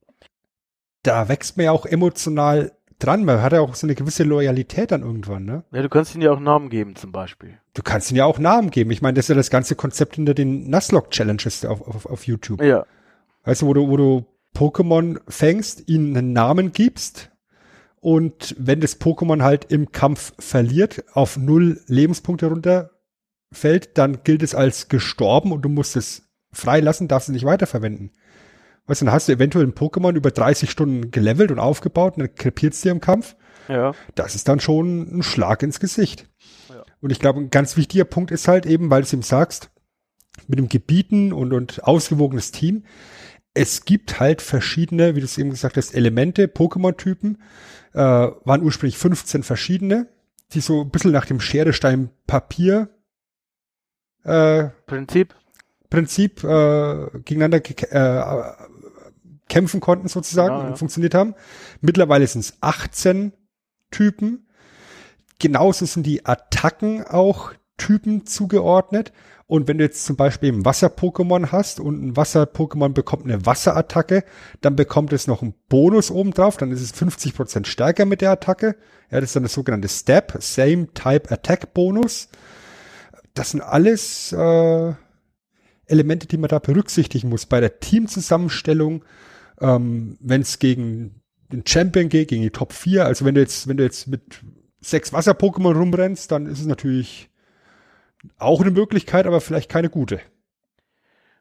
Da wächst man ja auch emotional dran. Man hat ja auch so eine gewisse Loyalität dann irgendwann, ne? Ja, du kannst ihnen ja auch Namen geben, zum Beispiel. Du kannst ihnen ja auch Namen geben. Ich meine, das ist ja das ganze Konzept hinter den Nuzlocke-Challenges auf, auf, auf YouTube. Ja. Weißt du, wo du, wo du Pokémon fängst, ihnen einen Namen gibst und wenn das Pokémon halt im Kampf verliert, auf null Lebenspunkte runterfällt, dann gilt es als gestorben und du musst es freilassen, darfst es nicht weiterverwenden. Weißt du, dann hast du eventuell ein Pokémon über 30 Stunden gelevelt und aufgebaut und dann krepiert es dir im Kampf. Ja. Das ist dann schon ein Schlag ins Gesicht. Ja. Und ich glaube, ein ganz wichtiger Punkt ist halt eben, weil du es ihm sagst, mit dem Gebieten und, und ausgewogenes Team. Es gibt halt verschiedene, wie du es eben gesagt hast, Elemente, Pokémon-Typen. Äh, waren ursprünglich 15 verschiedene, die so ein bisschen nach dem Schere, Stein, Papier äh, Prinzip. Prinzip äh, gegeneinander ge äh, kämpfen konnten sozusagen Ja, ja. und funktioniert haben. Mittlerweile sind es 18 Typen. Genauso sind die Attacken auch Typen zugeordnet. Und wenn du jetzt zum Beispiel ein Wasser-Pokémon hast und ein Wasser-Pokémon bekommt eine Wasserattacke, dann bekommt es noch einen Bonus obendrauf, dann ist es 50% stärker mit der Attacke. Ja, das ist dann das sogenannte Step, Same Type Attack Bonus. Das sind alles äh, Elemente, die man da berücksichtigen muss bei der Teamzusammenstellung, ähm, wenn es gegen den Champion geht, gegen die Top 4. Also wenn du jetzt, wenn du jetzt mit sechs Wasser-Pokémon rumrennst, dann ist es natürlich auch eine Möglichkeit, aber vielleicht keine gute.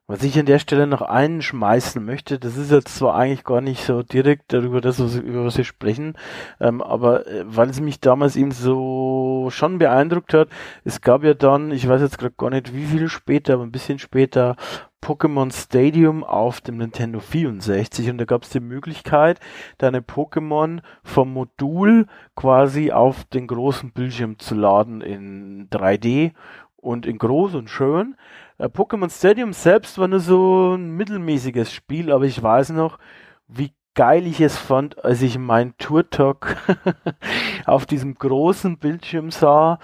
Was ich an der Stelle noch einschmeißen möchte, das ist jetzt zwar eigentlich gar nicht so direkt darüber das, was, über was wir sprechen, ähm, aber äh, weil es mich damals eben so schon beeindruckt hat, es gab ja dann, ich weiß jetzt gerade gar nicht wie viel später, aber ein bisschen später, Pokémon Stadium auf dem Nintendo 64 und da gab es die Möglichkeit, deine Pokémon vom Modul quasi auf den großen Bildschirm zu laden in 3D und in groß und schön. Äh, Pokémon Stadium selbst war nur so ein mittelmäßiges Spiel, aber ich weiß noch, wie geil ich es fand, als ich meinen Tour-Talk <laughs> auf diesem großen Bildschirm sah.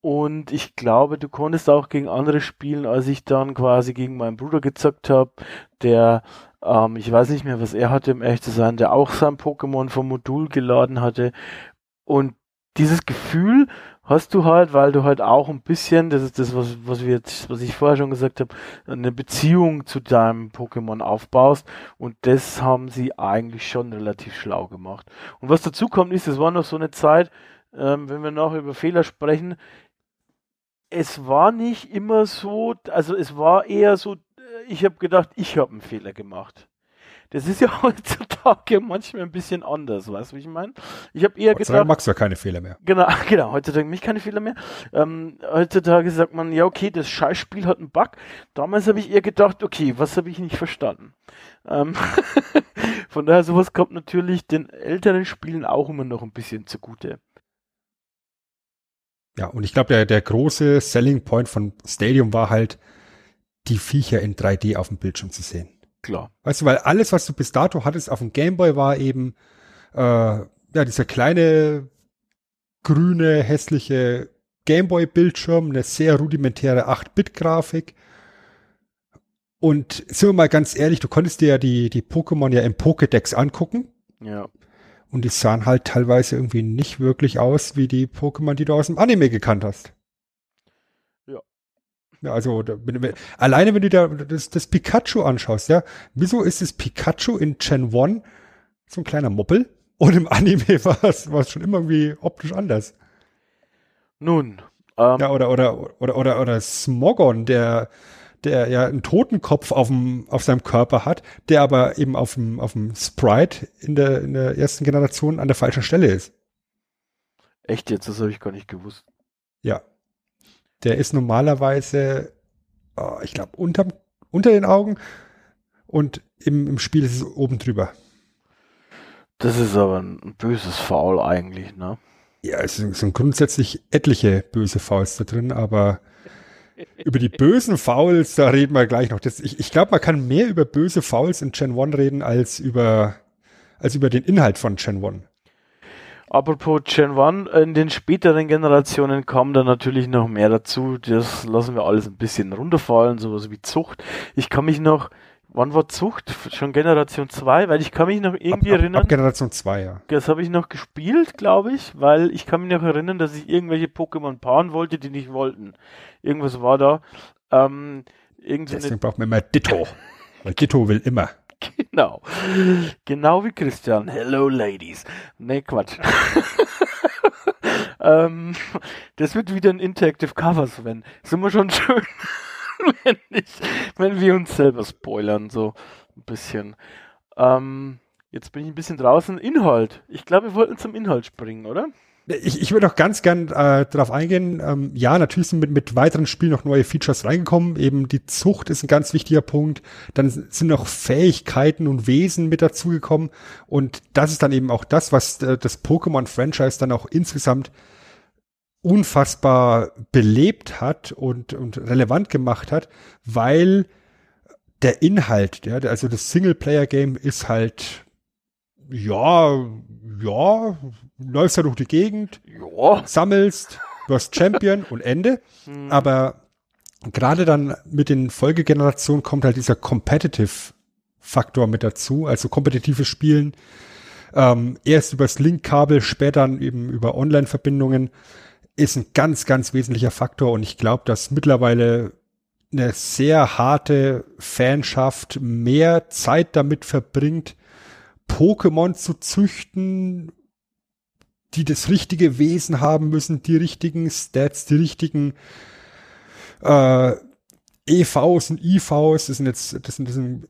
Und ich glaube, du konntest auch gegen andere spielen, als ich dann quasi gegen meinen Bruder gezockt habe, der, ähm, ich weiß nicht mehr, was er hatte, um ehrlich zu sein, der auch sein Pokémon vom Modul geladen hatte. Und dieses Gefühl hast du halt, weil du halt auch ein bisschen, das ist das, was, was wir jetzt, was ich vorher schon gesagt habe, eine Beziehung zu deinem Pokémon aufbaust und das haben sie eigentlich schon relativ schlau gemacht. Und was dazu kommt ist, es war noch so eine Zeit, ähm, wenn wir nachher über Fehler sprechen, es war nicht immer so, also es war eher so, äh, ich habe gedacht, ich habe einen Fehler gemacht. Das ist ja <laughs> heutzutage manchmal ein bisschen anders, weißt du, wie ich meine? Ich habe eher Dank gedacht, magst du ja keine Fehler mehr. Genau, <laughs> genau. Heutzutage mich keine Fehler mehr. Ähm, heutzutage sagt man, ja, okay, das Scheißspiel hat einen Bug. Damals habe ich eher gedacht, okay, was habe ich nicht verstanden? Ähm <laughs> Von daher, sowas kommt natürlich den älteren Spielen auch immer noch ein bisschen zugute. Ja, und ich glaube, der, der große Selling Point von Stadium war halt, die Viecher in 3D auf dem Bildschirm zu sehen. Klar. Weißt du, weil alles, was du bis dato hattest auf dem Gameboy, war eben äh, ja dieser kleine grüne hässliche Gameboy-Bildschirm, eine sehr rudimentäre 8-Bit-Grafik. Und sind wir mal ganz ehrlich, du konntest dir ja die, die Pokémon ja im Pokédex angucken. Ja. Und die sahen halt teilweise irgendwie nicht wirklich aus wie die Pokémon, die du aus dem Anime gekannt hast. Also wenn, wenn, alleine wenn du da das, das Pikachu anschaust, ja, wieso ist das Pikachu in Gen 1 so ein kleiner Moppel und im Anime <laughs> war es war es schon immer irgendwie optisch anders. Nun, ähm, Ja, oder oder oder oder oder Smogon, der der ja einen Totenkopf auf dem auf seinem Körper hat, der aber eben auf dem auf dem Sprite in der in der ersten Generation an der falschen Stelle ist. echt jetzt, das habe ich gar nicht gewusst. Ja. Der ist normalerweise, oh, ich glaube, unter, unter den Augen und im, im Spiel ist es oben drüber. Das ist aber ein böses Foul eigentlich, ne? Ja, es sind, sind grundsätzlich etliche böse Fouls da drin, aber über die bösen Fouls, da reden wir gleich noch. Das, ich ich glaube, man kann mehr über böse Fouls in Gen 1 reden als über, als über den Inhalt von Gen 1. Apropos Gen 1, in den späteren Generationen kam da natürlich noch mehr dazu. Das lassen wir alles ein bisschen runterfallen, sowas wie Zucht. Ich kann mich noch, wann war Zucht? Schon Generation 2? Weil ich kann mich noch irgendwie ab, ab, erinnern, ab Generation 2, ja. das habe ich noch gespielt, glaube ich, weil ich kann mich noch erinnern, dass ich irgendwelche Pokémon paaren wollte, die nicht wollten. Irgendwas war da. Ähm, Deswegen braucht man immer Ditto. Weil Ditto will immer. Genau. Genau wie Christian. Hello, Ladies. Nee, Quatsch. <laughs> ähm, das wird wieder ein Interactive Cover, Sven. Ist immer schon schön, <laughs> wenn, ich, wenn wir uns selber spoilern, so ein bisschen. Ähm, jetzt bin ich ein bisschen draußen. Inhalt. Ich glaube, wir wollten zum Inhalt springen, oder? Ich, ich würde auch ganz gern äh, darauf eingehen. Ähm, ja, natürlich sind mit, mit weiteren Spielen noch neue Features reingekommen. Eben die Zucht ist ein ganz wichtiger Punkt. Dann sind noch Fähigkeiten und Wesen mit dazugekommen. Und das ist dann eben auch das, was äh, das Pokémon-Franchise dann auch insgesamt unfassbar belebt hat und, und relevant gemacht hat, weil der Inhalt, ja, also das Singleplayer-Game ist halt, ja, ja, läufst ja durch die Gegend, Ja. sammelst, wirst Champion und Ende. Hm. Aber gerade dann mit den Folgegenerationen kommt halt dieser Competitive-Faktor mit dazu, also kompetitives Spielen. Ähm, erst übers Link-Kabel, später dann eben über Online-Verbindungen ist ein ganz, ganz wesentlicher Faktor und ich glaube, dass mittlerweile eine sehr harte Fanschaft mehr Zeit damit verbringt, Pokémon zu züchten, die das richtige Wesen haben müssen, die richtigen Stats, die richtigen äh, EVs und IVs, das sind jetzt, das sind, das sind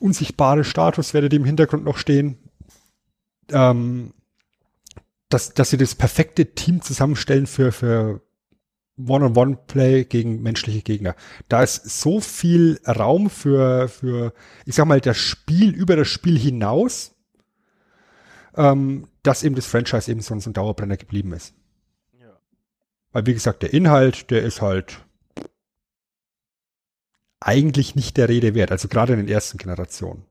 unsichtbare Statuswerte, die im Hintergrund noch stehen. Ähm, dass, dass sie das perfekte Team zusammenstellen für, für One-on-One-Play gegen menschliche Gegner. Da ist so viel Raum für, für, ich sag mal, das Spiel über das Spiel hinaus, ähm, dass eben das Franchise eben so, so ein Dauerbrenner geblieben ist. Ja. Weil, wie gesagt, der Inhalt, der ist halt eigentlich nicht der Rede wert, also gerade in den ersten Generationen.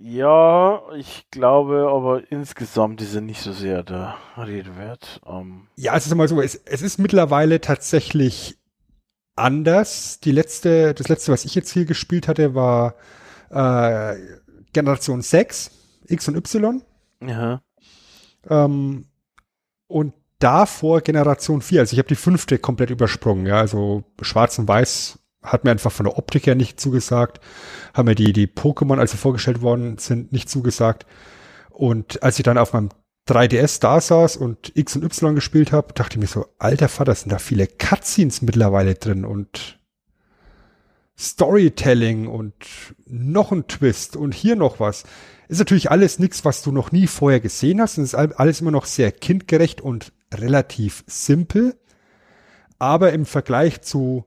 Ja, ich glaube, aber insgesamt ist er nicht so sehr der Rede wert. Ähm, Ja, es ist mal so, es, es ist mittlerweile tatsächlich anders. Die letzte, das letzte, was ich jetzt hier gespielt hatte, war äh, Generation 6, X und Y. ja. Ähm, und davor Generation 4. Also ich habe die fünfte komplett übersprungen. Ja, also Schwarz und Weiß hat mir einfach von der Optik her nicht zugesagt. Haben mir die, die Pokémon, als sie vorgestellt worden sind, nicht zugesagt. Und als ich dann auf meinem 3DS da saß und X und Y gespielt habe, dachte ich mir so, alter Vater, sind da viele Cutscenes mittlerweile drin und Storytelling und noch ein Twist und hier noch was. Ist natürlich alles nichts, was du noch nie vorher gesehen hast. Und ist all- alles immer noch sehr kindgerecht und relativ simpel. Aber im Vergleich zu,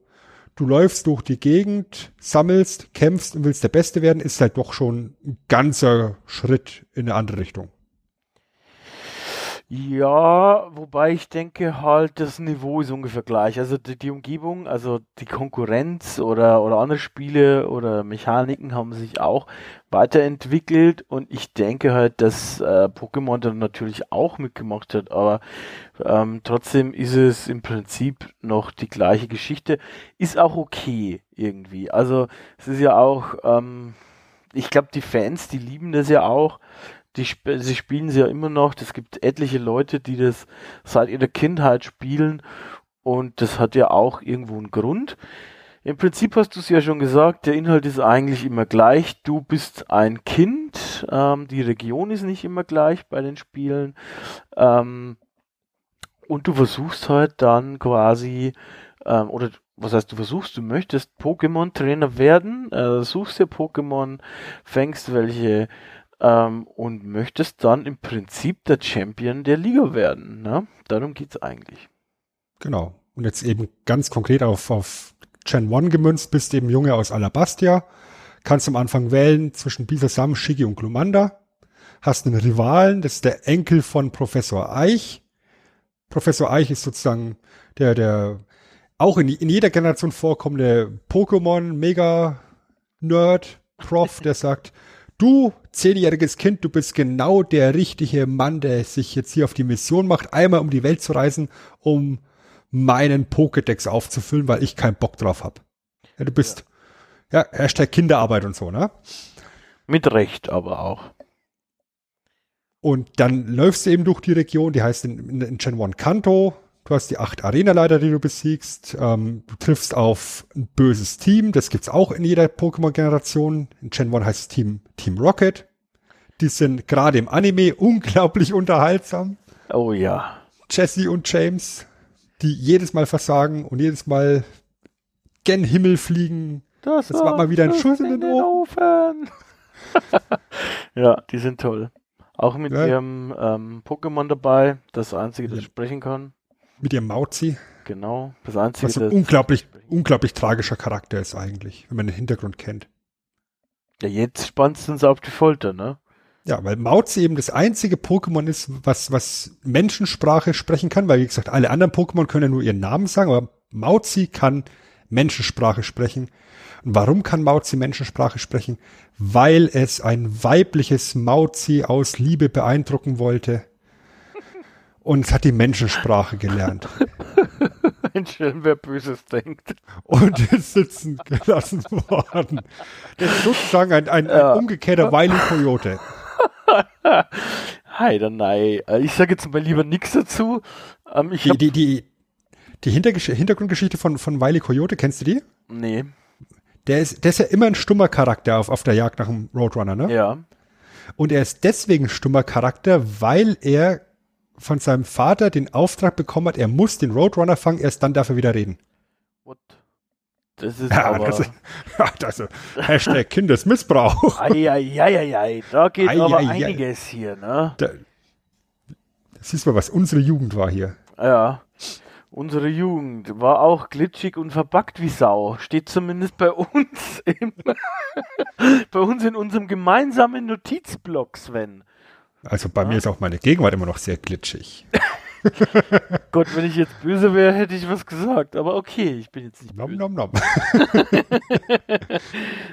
du läufst durch die Gegend, sammelst, kämpfst und willst der Beste werden, ist halt doch schon ein ganzer Schritt in eine andere Richtung. Ja, wobei ich denke halt, das Niveau ist ungefähr gleich. Also die, die Umgebung, also die Konkurrenz oder, oder andere Spiele oder Mechaniken haben sich auch weiterentwickelt und ich denke halt, dass äh, Pokémon dann natürlich auch mitgemacht hat, aber ähm, trotzdem ist es im Prinzip noch die gleiche Geschichte. Ist auch okay irgendwie. Also es ist ja auch, ähm, ich glaube, die Fans, die lieben das ja auch die sp sie spielen sie ja immer noch. Es gibt etliche Leute, die das seit ihrer Kindheit spielen und das hat ja auch irgendwo einen Grund. Im Prinzip hast du es ja schon gesagt, der Inhalt ist eigentlich immer gleich. Du bist ein Kind, ähm, die Region ist nicht immer gleich bei den Spielen ähm, und du versuchst halt dann quasi ähm, oder was heißt du versuchst, du möchtest Pokémon-Trainer werden, äh, suchst dir Pokémon, fängst welche ähm, und möchtest dann im Prinzip der Champion der Liga werden. Ne? Darum geht's eigentlich. Genau. Und jetzt eben ganz konkret auf, auf Gen 1 gemünzt, bist eben Junge aus Alabastia, kannst am Anfang wählen zwischen Bisasam, Shiggy und Glumanda, hast einen Rivalen, das ist der Enkel von Professor Eich. Professor Eich ist sozusagen der, der auch in, in jeder Generation vorkommende Pokémon-Mega-Nerd, Prof, der sagt, du, zehnjähriges Kind, du bist genau der richtige Mann, der sich jetzt hier auf die Mission macht, einmal um die Welt zu reisen, um meinen Pokédex aufzufüllen, weil ich keinen Bock drauf habe. Ja, du bist, ja, Hashtag Kinderarbeit und so, ne? Mit Recht aber auch. Und dann läufst du eben durch die Region, die heißt in, in, in Gen 1 Kanto. Du hast die acht Arenaleiter, die du besiegst. Ähm, du triffst auf ein böses Team. Das gibt's auch in jeder Pokémon-Generation. In Gen 1 heißt es Team, Team Rocket. Die sind gerade im Anime unglaublich <laughs> unterhaltsam. Oh ja. Jesse und James, die jedes Mal versagen und jedes Mal gen Himmel fliegen. Das war mal wieder ein Schuss in den Ofen. <laughs> Ja, die sind toll. Auch mit Ja. ihrem ähm, Pokémon dabei, das einzige, das Ja. sprechen kann. Mit ihrem Mauzi, Genau, das einzige, was ein unglaublich, unglaublich tragischer Charakter ist eigentlich, wenn man den Hintergrund kennt. Ja, jetzt spannst du uns auf die Folter, ne? Ja, weil Mauzi eben das einzige Pokémon ist, was, was Menschensprache sprechen kann, weil wie gesagt, alle anderen Pokémon können ja nur ihren Namen sagen, aber Mauzi kann Menschensprache sprechen. Und warum kann Mauzi Menschensprache sprechen? Weil es ein weibliches Mauzi aus Liebe beeindrucken wollte. Und es hat die Menschensprache gelernt. <laughs> Ein wer Böses denkt. Und ist sitzen gelassen worden. Das ist sozusagen ein, ein, Ja. ein umgekehrter Wile E. Coyote. Hi, dann nein. Äh, Ich sage jetzt mal lieber nichts dazu. Ähm, Die, die, die, die Hintergrundgeschichte von, von Wile E. Coyote, kennst du die? nee, Der ist, der ist ja immer ein stummer Charakter auf, auf der Jagd nach dem Roadrunner, ne? ja. Und er ist deswegen stummer Charakter, weil er von seinem Vater den Auftrag bekommen hat, er muss den Roadrunner fangen, erst dann darf er wieder reden. What? Das ist <laughs> Ja, aber... das ist, <laughs> das ist Hashtag <laughs> Kindesmissbrauch. Eieieiei, da geht Ei, aber ei, ei. einiges hier, ne? Da, siehst du mal, was unsere Jugend war hier. Ja. Unsere Jugend war auch glitschig und verbuggt wie Sau. Steht zumindest bei uns im, bei uns in unserem gemeinsamen Notizblock, Sven. Also bei mir ist auch meine Gegenwart immer noch sehr glitschig. <laughs> Gott, wenn ich jetzt böse wäre, hätte ich was gesagt. Aber okay, ich bin jetzt nicht Nom, böse. nom, nom. <laughs>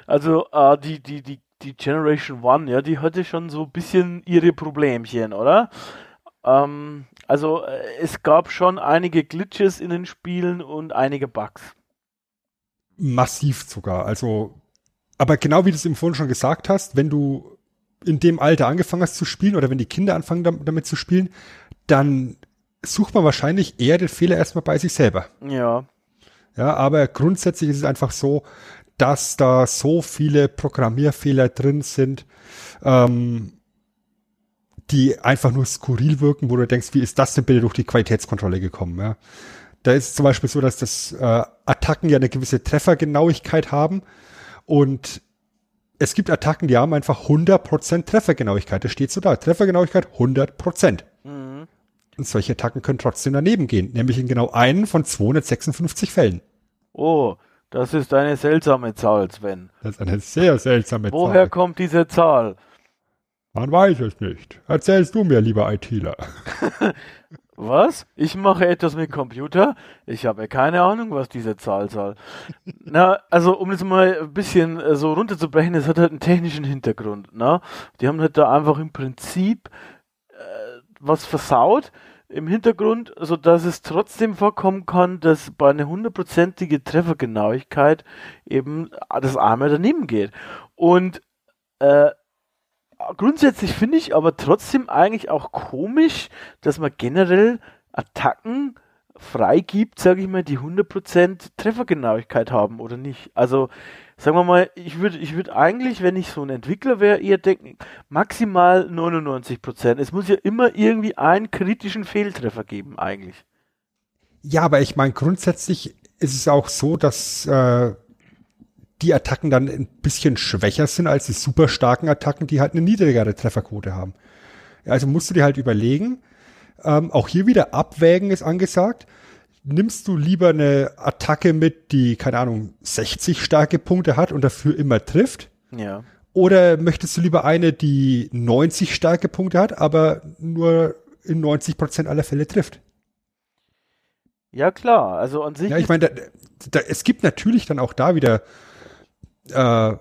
Also äh, die, die, die, die Generation One, ja, die hatte schon so ein bisschen ihre Problemchen, oder? Ähm, also äh, es gab schon einige Glitches in den Spielen und einige Bugs. Massiv sogar. Also, aber genau wie du es im vorhin schon gesagt hast, wenn du in dem Alter angefangen hast zu spielen oder wenn die Kinder anfangen dam- damit zu spielen, dann sucht man wahrscheinlich eher den Fehler erstmal bei sich selber. Ja, Ja, aber grundsätzlich ist es einfach so, dass da so viele Programmierfehler drin sind, ähm, die einfach nur skurril wirken, wo du denkst, wie ist das denn bitte durch die Qualitätskontrolle gekommen? Ja? Da ist es zum Beispiel so, dass das äh, Attacken ja eine gewisse Treffergenauigkeit haben und es gibt Attacken, die haben einfach 100% Treffergenauigkeit. Das steht so da. Treffergenauigkeit 100%. mhm. Und solche Attacken können trotzdem daneben gehen, nämlich in genau einen von 256 Fällen. Oh, das ist eine seltsame Zahl, Sven. Das ist eine sehr seltsame Woher Zahl. kommt diese Zahl? Man weiß es nicht. Erzählst du mir, lieber ITler. <laughs> Was? Ich mache etwas mit Computer? Ich habe keine Ahnung, was diese Zahl soll. <laughs> Na, also um das mal ein bisschen äh, so runterzubrechen, es hat halt einen technischen Hintergrund. Ne? Die haben halt da einfach im Prinzip äh, was versaut im Hintergrund, sodass es trotzdem vorkommen kann, dass bei einer hundertprozentige Treffergenauigkeit eben das einmal daneben geht. Und äh, grundsätzlich finde ich aber trotzdem eigentlich auch komisch, dass man generell Attacken freigibt, sage ich mal, die 100% Treffergenauigkeit haben oder nicht. Also, sagen wir mal, ich würde ich würd eigentlich, wenn ich so ein Entwickler wäre, eher denken, maximal 99%. Es muss ja immer irgendwie einen kritischen Fehltreffer geben, eigentlich. Ja, aber ich meine, grundsätzlich ist es auch so, dass äh, die Attacken dann ein bisschen schwächer sind als die super starken Attacken, die halt eine niedrigere Trefferquote haben. Ja, Also musst du dir halt überlegen, ähm, auch hier wieder abwägen ist angesagt. Nimmst du lieber eine Attacke mit, die, keine Ahnung, 60 starke Punkte hat und dafür immer trifft? Ja. Oder möchtest du lieber eine, die 90 starke Punkte hat, aber nur in 90 Prozent aller Fälle trifft? Ja, klar. Also an sich. Ja, ich meine, da, da, es gibt natürlich dann auch da wieder äh,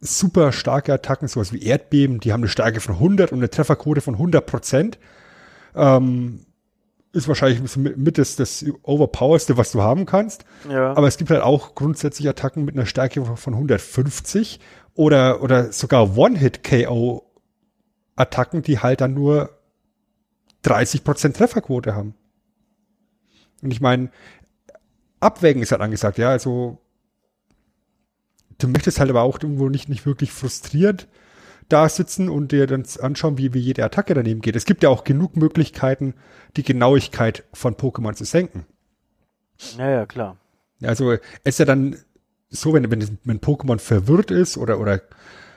super starke Attacken, sowas wie Erdbeben, die haben eine Stärke von 100 und eine Trefferquote von 100 Prozent. Ähm, ist wahrscheinlich mit, das, das Overpowerste, was du haben kannst. ja. Aber es gibt halt auch grundsätzlich Attacken mit einer Stärke von 150 oder, oder sogar One-Hit-KO-Attacken, die halt dann nur 30% Trefferquote haben. Und ich meine, abwägen ist halt angesagt, ja, also du möchtest halt aber auch irgendwo nicht, nicht wirklich frustriert da sitzen und dir dann anschauen, wie, wie jede Attacke daneben geht. Es gibt ja auch genug Möglichkeiten, die Genauigkeit von Pokémon zu senken. ja, ja, klar. Also es ist ja dann so, wenn, wenn, wenn Pokémon verwirrt ist oder, oder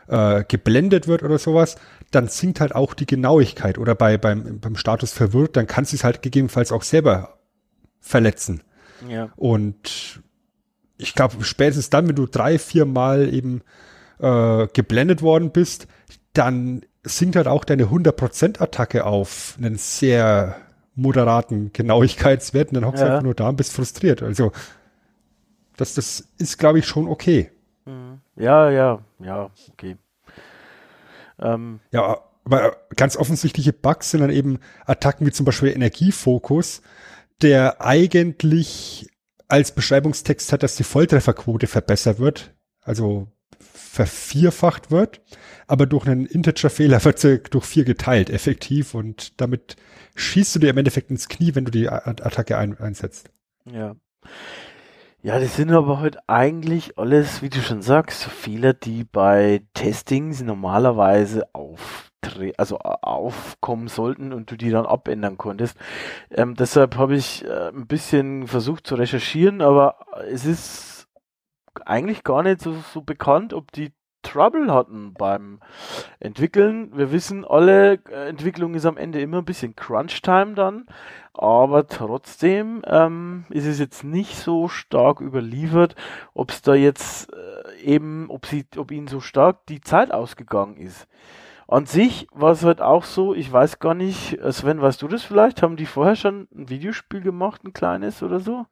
äh, geblendet wird oder sowas, dann sinkt halt auch die Genauigkeit. Oder bei, beim, beim Status verwirrt, dann kann sie es halt gegebenenfalls auch selber verletzen. Ja. Und ich glaube, spätestens dann, wenn du drei, vier Mal eben äh, geblendet worden bist, dann sinkt halt auch deine 100% Attacke auf einen sehr moderaten Genauigkeitswert und dann hockst du Ja. einfach nur da und bist frustriert. Also das, das ist, glaube ich, schon okay. Mhm. Ja, ja, ja, okay. Ähm, Ja, aber ganz offensichtliche Bugs sind dann eben Attacken wie zum Beispiel Energiefokus, der eigentlich als Beschreibungstext hat, dass die Volltrefferquote verbessert wird, also vervierfacht wird, aber durch einen Integer-Fehler <laughs> wird sie durch vier geteilt, effektiv, und damit schießt du dir im Endeffekt ins Knie, wenn du die Attacke ein, einsetzt. Ja. Ja, das sind aber halt eigentlich alles, wie du schon sagst, Fehler, die bei Testings normalerweise auftre also a- aufkommen sollten und du die dann abändern konntest. Ähm, deshalb habe ich äh, ein bisschen versucht zu recherchieren, aber es ist eigentlich gar nicht so, so bekannt, ob die Trouble hatten beim Entwickeln. Wir wissen alle, äh, Entwicklung ist am Ende immer ein bisschen Crunch-Time dann, aber trotzdem ähm, ist es jetzt nicht so stark überliefert, ob es da jetzt äh, eben, ob sie, ob ihnen so stark die Zeit ausgegangen ist. An sich war es halt auch so, ich weiß gar nicht, äh, Sven, weißt du das vielleicht? Haben die vorher schon ein Videospiel gemacht, ein kleines oder so?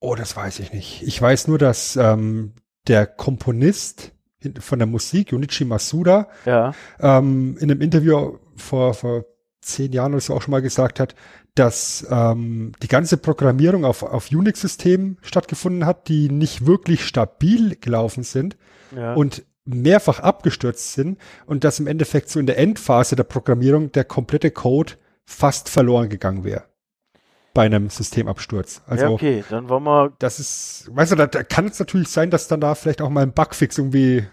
Oh, das weiß ich nicht. Ich weiß nur, dass ähm, der Komponist von der Musik, Junichi Masuda, Ja, ähm, in einem Interview vor, vor zehn Jahren oder so auch schon mal gesagt hat, dass ähm, die ganze Programmierung auf, auf Unix-Systemen stattgefunden hat, die nicht wirklich stabil gelaufen sind ja. und mehrfach abgestürzt sind und dass im Endeffekt so in der Endphase der Programmierung der komplette Code fast verloren gegangen wäre bei einem Systemabsturz. Also ja, okay, dann wollen wir, das ist, weißt du, da, da kann es natürlich sein, dass dann da vielleicht auch mal ein Bugfix irgendwie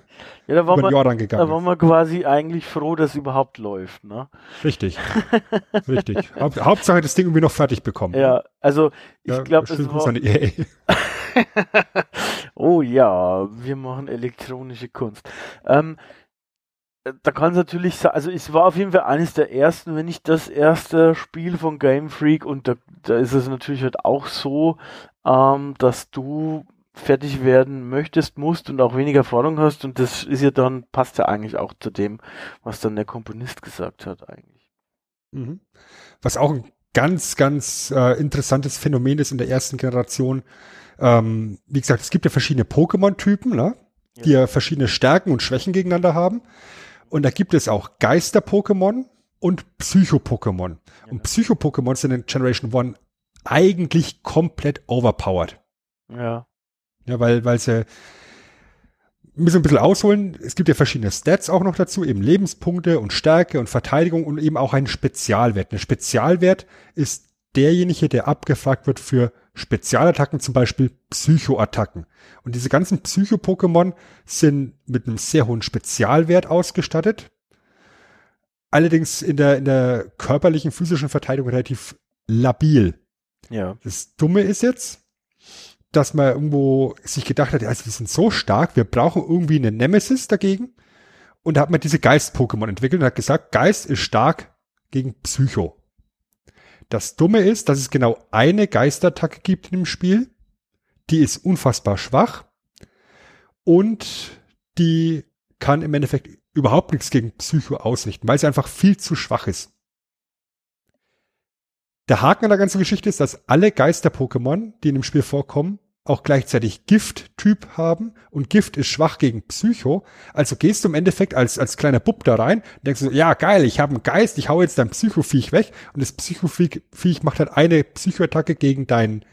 ja, da über wir, ein Jahr da rangegangen waren wir quasi eigentlich froh, dass es überhaupt läuft, ne? ist. Richtig. <laughs> Richtig. Haupt, Hauptsache das Ding irgendwie noch fertig bekommen. Ja, also ich Ja, glaube, es war. <laughs> <laughs> oh ja, wir machen elektronische Kunst. Ähm, äh, da kann es natürlich sein, also es war auf jeden Fall eines der ersten, wenn nicht das erste Spiel von Game Freak und da, da ist es natürlich halt auch so, ähm, dass du fertig werden möchtest, musst und auch weniger Erfahrung hast und das ist ja dann, passt ja eigentlich auch zu dem, was dann der Komponist gesagt hat eigentlich. Mhm. Was auch ein ganz, ganz äh, interessantes Phänomen ist in der ersten Generation. Ähm, wie gesagt, es gibt ja verschiedene Pokémon-Typen, ne? die ja verschiedene Stärken und Schwächen gegeneinander haben. Und da gibt es auch Geister-Pokémon und Psycho-Pokémon. Und Psycho-Pokémon sind in Generation 1 eigentlich komplett overpowered. Ja, Ja, weil, weil sie müssen ein bisschen ausholen. Es gibt ja verschiedene Stats auch noch dazu, eben Lebenspunkte und Stärke und Verteidigung und eben auch einen Spezialwert. Ein Spezialwert ist derjenige, der abgefragt wird für Spezialattacken, zum Beispiel Psychoattacken. Und diese ganzen Psycho-Pokémon sind mit einem sehr hohen Spezialwert ausgestattet. Allerdings in der, in der körperlichen, physischen Verteidigung relativ labil. ja, Das Dumme ist jetzt, dass man irgendwo sich gedacht hat, also wir sind so stark, wir brauchen irgendwie eine Nemesis dagegen. Und da hat man diese Geist-Pokémon entwickelt und hat gesagt, Geist ist stark gegen Psycho. Das Dumme ist, dass es genau eine Geistattacke gibt in dem Spiel. Die ist unfassbar schwach. Und die kann im Endeffekt überhaupt nichts gegen Psycho ausrichten, weil sie einfach viel zu schwach ist. Der Haken an der ganzen Geschichte ist, dass alle Geister-Pokémon, die in dem Spiel vorkommen, auch gleichzeitig Gift-Typ haben und Gift ist schwach gegen Psycho. Also gehst du im Endeffekt als, als kleiner Bub da rein und denkst so, ja geil, ich habe einen Geist, ich hau jetzt dein Psychoviech weg und das Psychoviech Viech macht halt eine Psychoattacke gegen deinen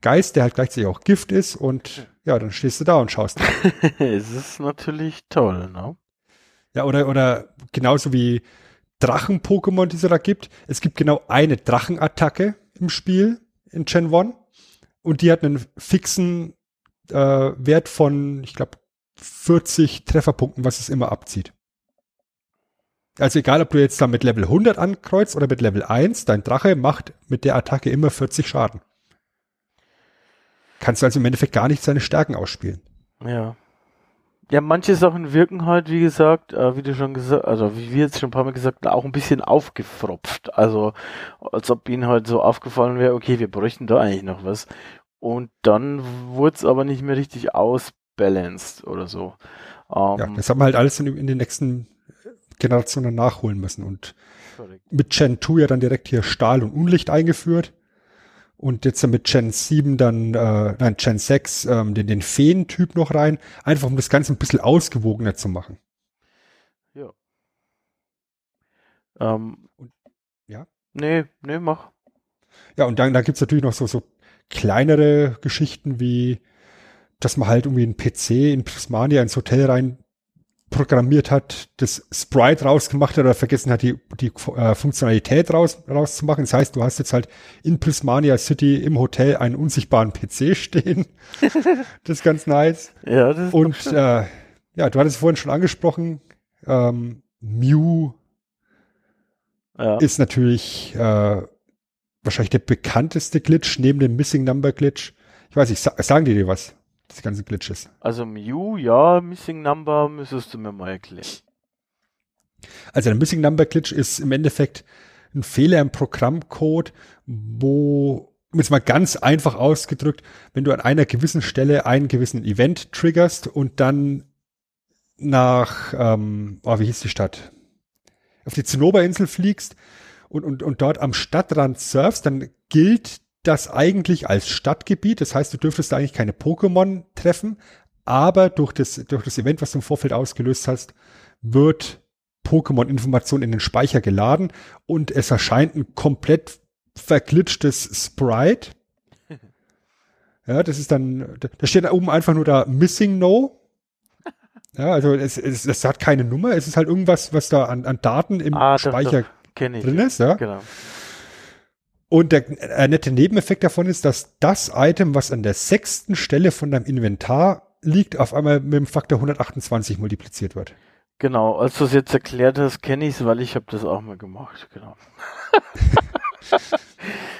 Geist, der halt gleichzeitig auch Gift ist und ja, dann stehst du da und schaust. <laughs> es ist natürlich toll, ne? Ja, oder, oder genauso wie Drachen-Pokémon, die es da gibt. Es gibt genau eine Drachenattacke im Spiel in Gen 1 und die hat einen fixen äh, Wert von, ich glaube, 40 Trefferpunkten, was es immer abzieht. Also egal, ob du jetzt da mit Level 100 ankreuzt oder mit Level 1, dein Drache macht mit der Attacke immer 40 Schaden. Kannst du also im Endeffekt gar nicht seine Stärken ausspielen. Ja. Ja, manche Sachen wirken halt, wie gesagt, äh, wie du schon gesagt, also wie wir jetzt schon ein paar Mal gesagt haben, auch ein bisschen aufgefropft. Also als ob ihnen halt so aufgefallen wäre, okay, wir bräuchten da eigentlich noch was. Und dann wurde es aber nicht mehr richtig ausbalanced oder so. Ähm, ja, das haben wir halt alles in, in, den nächsten Generationen nachholen müssen. Und mit Gen 2 ja dann direkt hier Stahl und Unlicht eingeführt und jetzt mit Gen 7 dann, äh, nein, Gen 6 ähm, den, den Feen-Typ noch rein, einfach um das Ganze ein bisschen ausgewogener zu machen. Ja. Ähm, und, ja? Nee, nee, mach. Ja, und dann, dann gibt's natürlich noch so, so kleinere Geschichten wie, dass man halt irgendwie einen PC in Prismania ins Hotel rein programmiert hat, das Sprite rausgemacht hat oder vergessen hat, die, die äh, Funktionalität raus, rauszumachen. Das heißt, du hast jetzt halt in Prismania City im Hotel einen unsichtbaren PC <laughs> stehen. das ist ganz nice. Ja, das ist Und äh, ja, du hattest vorhin schon angesprochen, ähm, Mew ja. ist natürlich äh, wahrscheinlich der bekannteste Glitch neben dem Missing Number Glitch. Ich weiß nicht, sagen die dir was? Das ganze Glitches. Also Mew, ja, Missing Number müsstest du mir mal erklären. Also der Missing Number Glitch ist im Endeffekt ein Fehler im Programmcode, wo, jetzt mal ganz einfach ausgedrückt, wenn du an einer gewissen Stelle einen gewissen Event triggerst und dann nach, ähm, oh, wie hieß die Stadt? Auf die Zinnoberinsel fliegst und, und, und dort am Stadtrand surfst, dann gilt das eigentlich als Stadtgebiet. Das heißt, du dürftest da eigentlich keine Pokémon treffen, aber durch das, durch das Event, was du im Vorfeld ausgelöst hast, wird Pokémon-Information in den Speicher geladen und es erscheint ein komplett verglitschtes Sprite. <laughs> Ja, das ist dann, da steht da oben einfach nur da Missing No. Ja, also es, es, es hat keine Nummer, es ist halt irgendwas, was da an, an Daten im ah, Speicher drin ist. Ja. Genau. Und der äh, nette Nebeneffekt davon ist, dass das Item, was an der sechsten Stelle von deinem Inventar liegt, auf einmal mit dem Faktor 128 multipliziert wird. Genau, als du es jetzt erklärt hast, kenne ich es, weil ich habe das auch mal gemacht, genau. <laughs>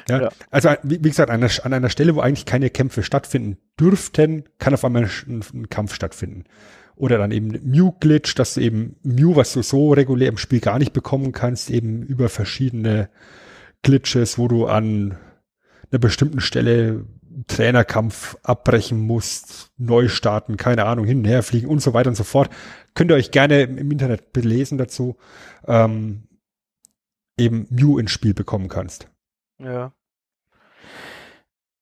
ja, ja, Also wie, wie gesagt, an einer, an einer, Stelle, wo eigentlich keine Kämpfe stattfinden dürften, kann auf einmal ein, ein Kampf stattfinden. Oder dann eben Mew-Glitch, dass du eben Mew, was du so regulär im Spiel gar nicht bekommen kannst, eben über verschiedene Glitches, wo du an einer bestimmten Stelle Trainerkampf abbrechen musst, neu starten, keine Ahnung, hin und her fliegen und so weiter und so fort. Könnt ihr euch gerne im Internet belesen dazu, ähm, eben Mew ins Spiel bekommen kannst. Ja.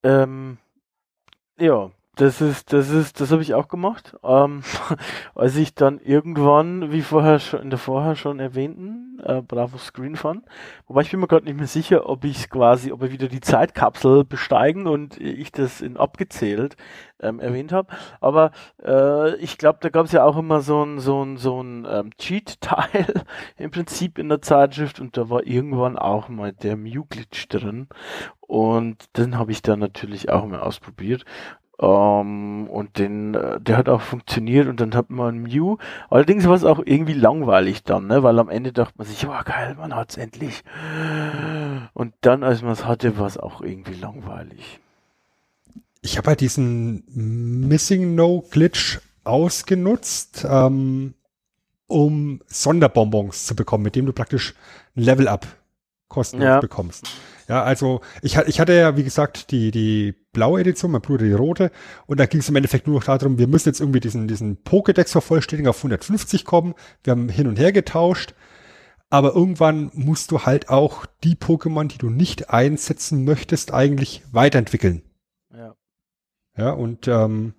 Ähm, ja, das ist, das ist, das habe ich auch gemacht. Ähm, <laughs> als ich dann irgendwann, wie vorher schon in der vorher schon erwähnten, äh, Bravo Screen Fun, wobei ich bin mir gerade nicht mehr sicher, ob ich quasi, ob wir wieder die Zeitkapsel besteigen und ich das in abgezählt ähm, erwähnt habe. Aber äh, ich glaube, da gab es ja auch immer so ein so ein so ein ähm, Cheat-Teil <laughs> im Prinzip in der Zeitschrift und da war irgendwann auch mal der Mew-Glitch drin und den habe ich dann natürlich auch mal ausprobiert ähm, und den, äh, der hat auch funktioniert und dann hat man Mew. Allerdings war es auch irgendwie langweilig dann, ne? Weil am Ende dachte man sich, oh geil, man hat's endlich. Und dann, als man es hatte, war es auch irgendwie langweilig. Ich habe halt diesen Missing No Glitch ausgenutzt, ähm, um Sonderbonbons zu bekommen, mit dem du praktisch ein Level Up kostenlos ja. bekommst. Ja, also ich, ich hatte ja, wie gesagt, die, die blaue Edition, mein Bruder die rote. Und da ging es im Endeffekt nur noch darum, wir müssen jetzt irgendwie diesen, diesen Pokédex vervollständigen auf 150 kommen. Wir haben hin und her getauscht. Aber irgendwann musst du halt auch die Pokémon, die du nicht einsetzen möchtest, eigentlich weiterentwickeln. Ja. Ja, und ähm,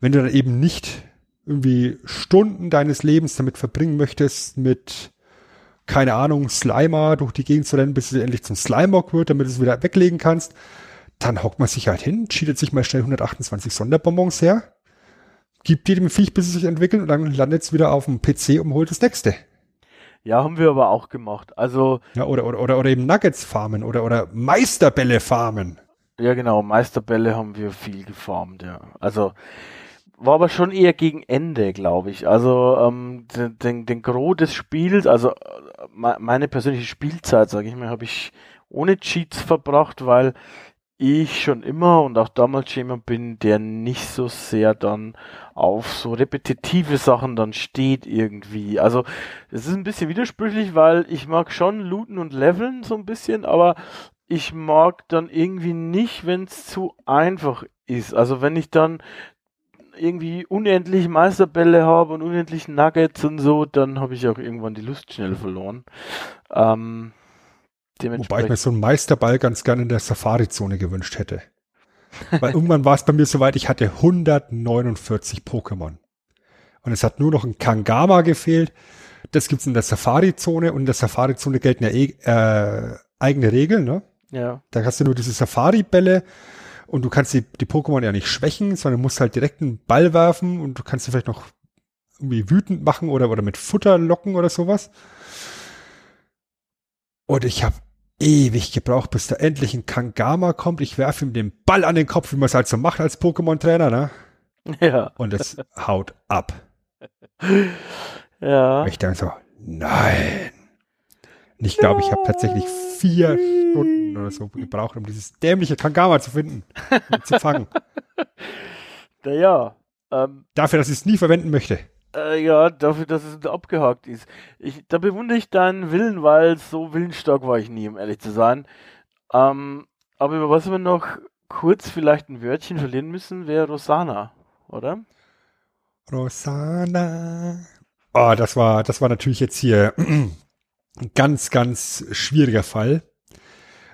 wenn du dann eben nicht irgendwie Stunden deines Lebens damit verbringen möchtest, mit keine Ahnung, Slimer durch die Gegend zu rennen, bis es endlich zum Slimeock wird, damit du es wieder weglegen kannst. Dann hockt man sich halt hin, cheatet sich mal schnell 128 Sonderbonbons her, gibt jedem Viech, bis es sich entwickelt und dann landet es wieder auf dem PC und holt das nächste. Ja, haben wir aber auch gemacht. Also. Ja, oder, oder, oder, oder eben Nuggets farmen oder, oder Meisterbälle farmen. Ja, genau, Meisterbälle haben wir viel gefarmt, ja. Also, war aber schon eher gegen Ende, glaube ich. Also ähm, den, den, den Gros des Spiels, also meine persönliche Spielzeit, sage ich mal, habe ich ohne Cheats verbracht, weil ich schon immer und auch damals jemand bin, der nicht so sehr dann auf so repetitive Sachen dann steht irgendwie. Also es ist ein bisschen widersprüchlich, weil ich mag schon looten und leveln so ein bisschen, aber ich mag dann irgendwie nicht, wenn es zu einfach ist. Also wenn ich dann irgendwie unendlich Meisterbälle habe und unendlich Nuggets und so, dann habe ich auch irgendwann die Lust schnell verloren. Ähm, Wobei ich mir so einen Meisterball ganz gerne in der Safari-Zone gewünscht hätte. Weil irgendwann war es bei mir soweit, ich hatte 149 Pokémon. Und es hat nur noch ein Kangama gefehlt. Das gibt's in der Safari-Zone und in der Safari-Zone gelten ja eh, äh, eigene Regeln, ne? Ja. Da hast du nur diese Safari-Bälle und du kannst die, die Pokémon ja nicht schwächen, sondern musst halt direkt einen Ball werfen und du kannst sie vielleicht noch irgendwie wütend machen oder, oder mit Futter locken oder sowas. Und ich habe ewig gebraucht, bis da endlich ein Kangama kommt. Ich werfe ihm den Ball an den Kopf, wie man es halt so macht als Pokémon-Trainer, ne? Ja. Und es haut ab. <laughs> Ja. Und ich denke so, nein. Und ich glaube, ich habe tatsächlich vier Stunden oder so gebraucht, um dieses dämliche Kangama zu finden und zu fangen. <laughs> Naja. Ähm, Dafür, dass ich es nie verwenden möchte. Äh, ja, dafür, dass es abgehakt ist. Ich, da bewundere ich deinen Willen, weil so willensstark war ich nie, um ehrlich zu sein. Ähm, aber über was wir noch kurz vielleicht ein Wörtchen verlieren müssen, wäre Rosana, oder? Rosana. Oh, das war, das war natürlich jetzt hier ganz, ganz schwieriger Fall.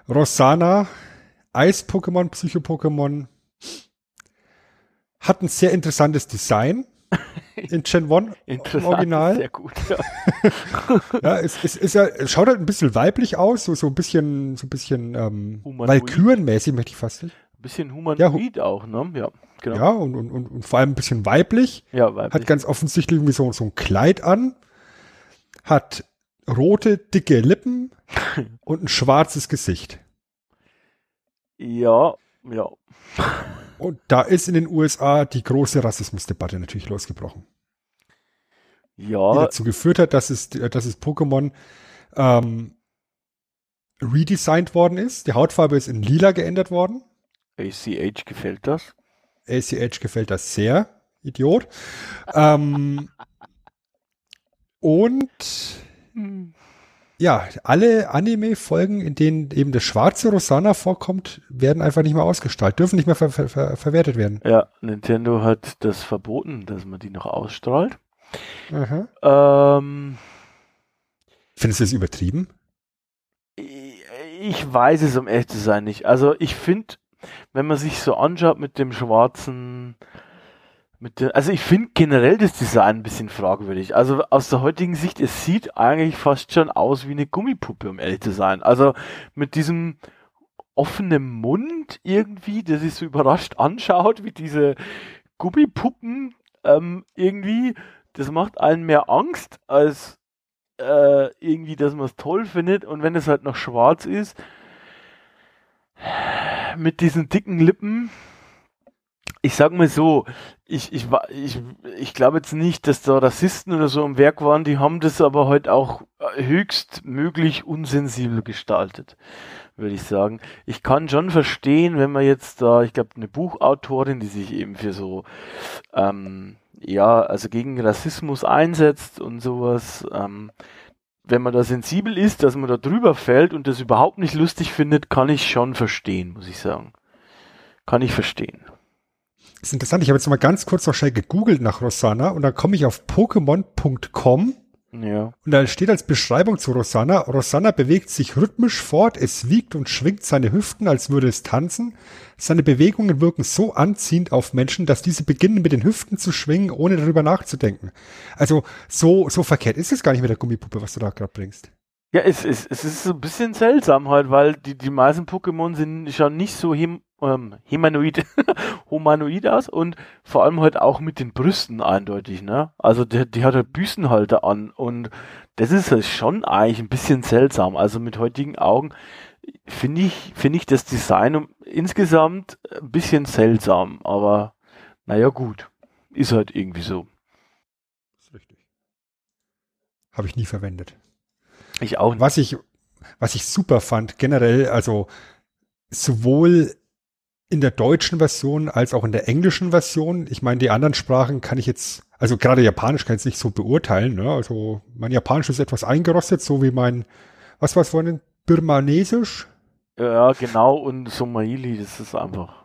Rosana, Eis-Pokémon, Psycho-Pokémon, hat ein sehr interessantes Design in Gen 1 <laughs> im Original. Sehr gut, ja. <laughs> ja, es, es, es, es schaut halt ein bisschen weiblich aus, so, so ein bisschen, so ein bisschen ähm. Valkyrenmäßig, möchte ich fast nicht. Ein bisschen humanoid auch, ne? Ja, genau. Ja, und, und, und, und vor allem ein bisschen weiblich. Ja, weiblich. Hat ganz offensichtlich irgendwie so, so ein Kleid an. Hat rote, dicke Lippen <laughs> und ein schwarzes Gesicht. ja, ja. <laughs> Und da ist in den USA die große Rassismusdebatte natürlich losgebrochen. Die Ja, dazu geführt hat, dass es, dass es Pokémon ähm, redesigned worden ist. Die Hautfarbe ist in lila geändert worden. ACH gefällt das. ACH gefällt das sehr. Idiot. ähm, <laughs> und ja, alle Anime-Folgen, in denen eben das schwarze Rosanna vorkommt, werden einfach nicht mehr ausgestrahlt, dürfen nicht mehr ver ver ver verwertet werden. Ja, Nintendo hat das verboten, dass man die noch ausstrahlt. Ähm, Findest du das übertrieben? ich ich weiß es, um ehrlich zu sein, nicht. Also ich finde, wenn man sich so anschaut mit dem schwarzen, den, also ich finde generell das Design ein bisschen fragwürdig. Also aus der heutigen Sicht, es sieht eigentlich fast schon aus wie eine Gummipuppe, um ehrlich zu sein. Also mit diesem offenen Mund irgendwie, der sich so überrascht anschaut, wie diese Gummipuppen ähm, irgendwie, das macht einen mehr Angst als äh, irgendwie, dass man es toll findet. Und wenn es halt noch schwarz ist, mit diesen dicken Lippen, ich sag mal so, ich, ich, ich, ich glaube jetzt nicht, dass da Rassisten oder so am Werk waren, die haben das aber halt auch höchst möglich unsensibel gestaltet, würde ich sagen. Ich kann schon verstehen, wenn man jetzt da, ich glaube, eine Buchautorin, die sich eben für so, ähm, ja, also gegen Rassismus einsetzt und sowas, ähm, wenn man da sensibel ist, dass man da drüber fällt und das überhaupt nicht lustig findet, kann ich schon verstehen, muss ich sagen. Kann ich verstehen. Das ist interessant, ich habe jetzt mal ganz kurz noch schnell gegoogelt nach Rosanna und dann komme ich auf Pokémon.com Ja. und da steht als Beschreibung zu Rosanna, Rosanna bewegt sich rhythmisch fort, es wiegt und schwingt seine Hüften, als würde es tanzen. Seine Bewegungen wirken so anziehend auf Menschen, dass diese beginnen mit den Hüften zu schwingen, ohne darüber nachzudenken. Also so, so verkehrt ist es gar nicht mit der Gummipuppe, was du da gerade bringst. Ja, es, es, es ist ein bisschen seltsam halt, weil die, die meisten Pokémon sind schauen nicht so hem, ähm, humanoid, <laughs> humanoid aus und vor allem halt auch mit den Brüsten eindeutig, ne? Also die, die hat halt Büstenhalter an und das ist halt schon eigentlich ein bisschen seltsam. Also mit heutigen Augen finde ich, finde ich das Design insgesamt ein bisschen seltsam, aber naja gut, ist halt irgendwie so. Das ist richtig. Habe ich nie verwendet. Ich auch nicht. Was ich, was ich super fand, generell, also sowohl in der deutschen Version als auch in der englischen Version. Ich meine, die anderen Sprachen kann ich jetzt, also gerade Japanisch kann ich jetzt nicht so beurteilen. Ne? Also mein Japanisch ist etwas eingerostet, so wie mein, was war es vorhin, Birmanesisch? Ja, genau, und Somaili, das ist einfach.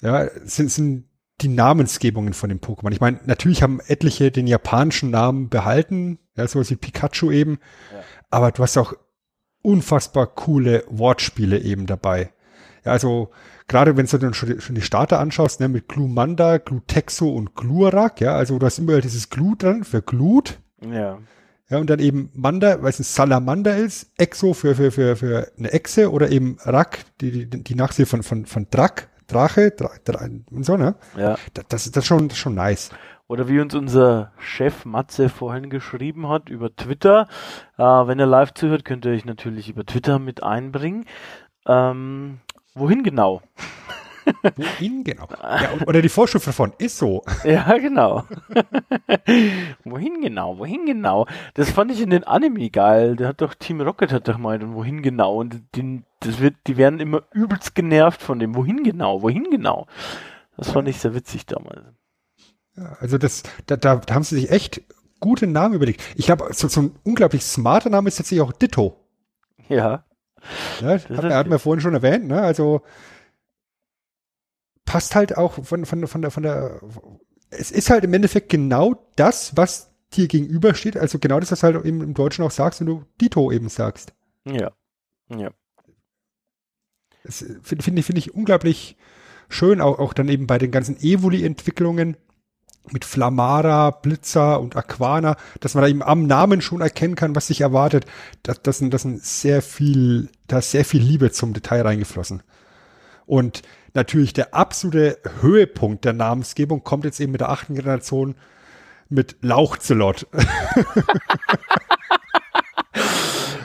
Ja, sind, sind die Namensgebungen von den Pokémon. Ich meine, natürlich haben etliche den japanischen Namen behalten, ja, sowas wie Pikachu eben, ja. aber du hast auch unfassbar coole Wortspiele eben dabei. Ja, also gerade wenn du dann schon, schon die Starter anschaust, ne, mit Glumanda, Glutexo und Glurak, ja, also du hast immer dieses Glut dran für Glut. Ja. Ja, und dann eben Manda, weil es ein Salamander ist, Exo für, für, für, für eine Echse oder eben Rak, die, die, die Nachsee von, von, von Drak, Drache, Dra, Dra, und so, ne? Ja. Das, das, das, ist schon, das ist schon nice. Oder wie uns unser Chef Matze vorhin geschrieben hat über Twitter. Äh, wenn ihr live zuhört, könnt ihr euch natürlich über Twitter mit einbringen. Ähm, wohin genau? Wohin genau? Ja, oder die Vorschrift davon ist so. <laughs> Ja, genau. <laughs> wohin genau? Wohin genau? Das fand ich in den Anime geil. Der hat doch Team Rocket hat doch und wohin genau? Und die, das wird, die werden immer übelst genervt von dem wohin genau? Wohin genau? Das fand ich sehr witzig damals. Ja, also das, da, da, da haben sie sich echt gute Namen überlegt. Ich glaube, so, so ein unglaublich smarter Name ist tatsächlich auch Ditto. Ja. ja hat, hat mir vorhin schon erwähnt, ne? Also passt halt auch von, von, von der, von der, es ist halt im Endeffekt genau das, was dir gegenübersteht, also genau das, was halt eben im Deutschen auch sagst, wenn du Dito eben sagst. Ja. Ja. Das finde find ich, finde ich unglaublich schön, auch, auch dann eben bei den ganzen Evoli-Entwicklungen mit Flamara, Blitzer und Aquana, dass man da eben am Namen schon erkennen kann, was sich erwartet. Das, das, das sind sehr viel, da ist sehr viel Liebe zum Detail reingeflossen. Und natürlich der absolute Höhepunkt der Namensgebung kommt jetzt eben mit der achten Generation mit Lauchzelot. <laughs>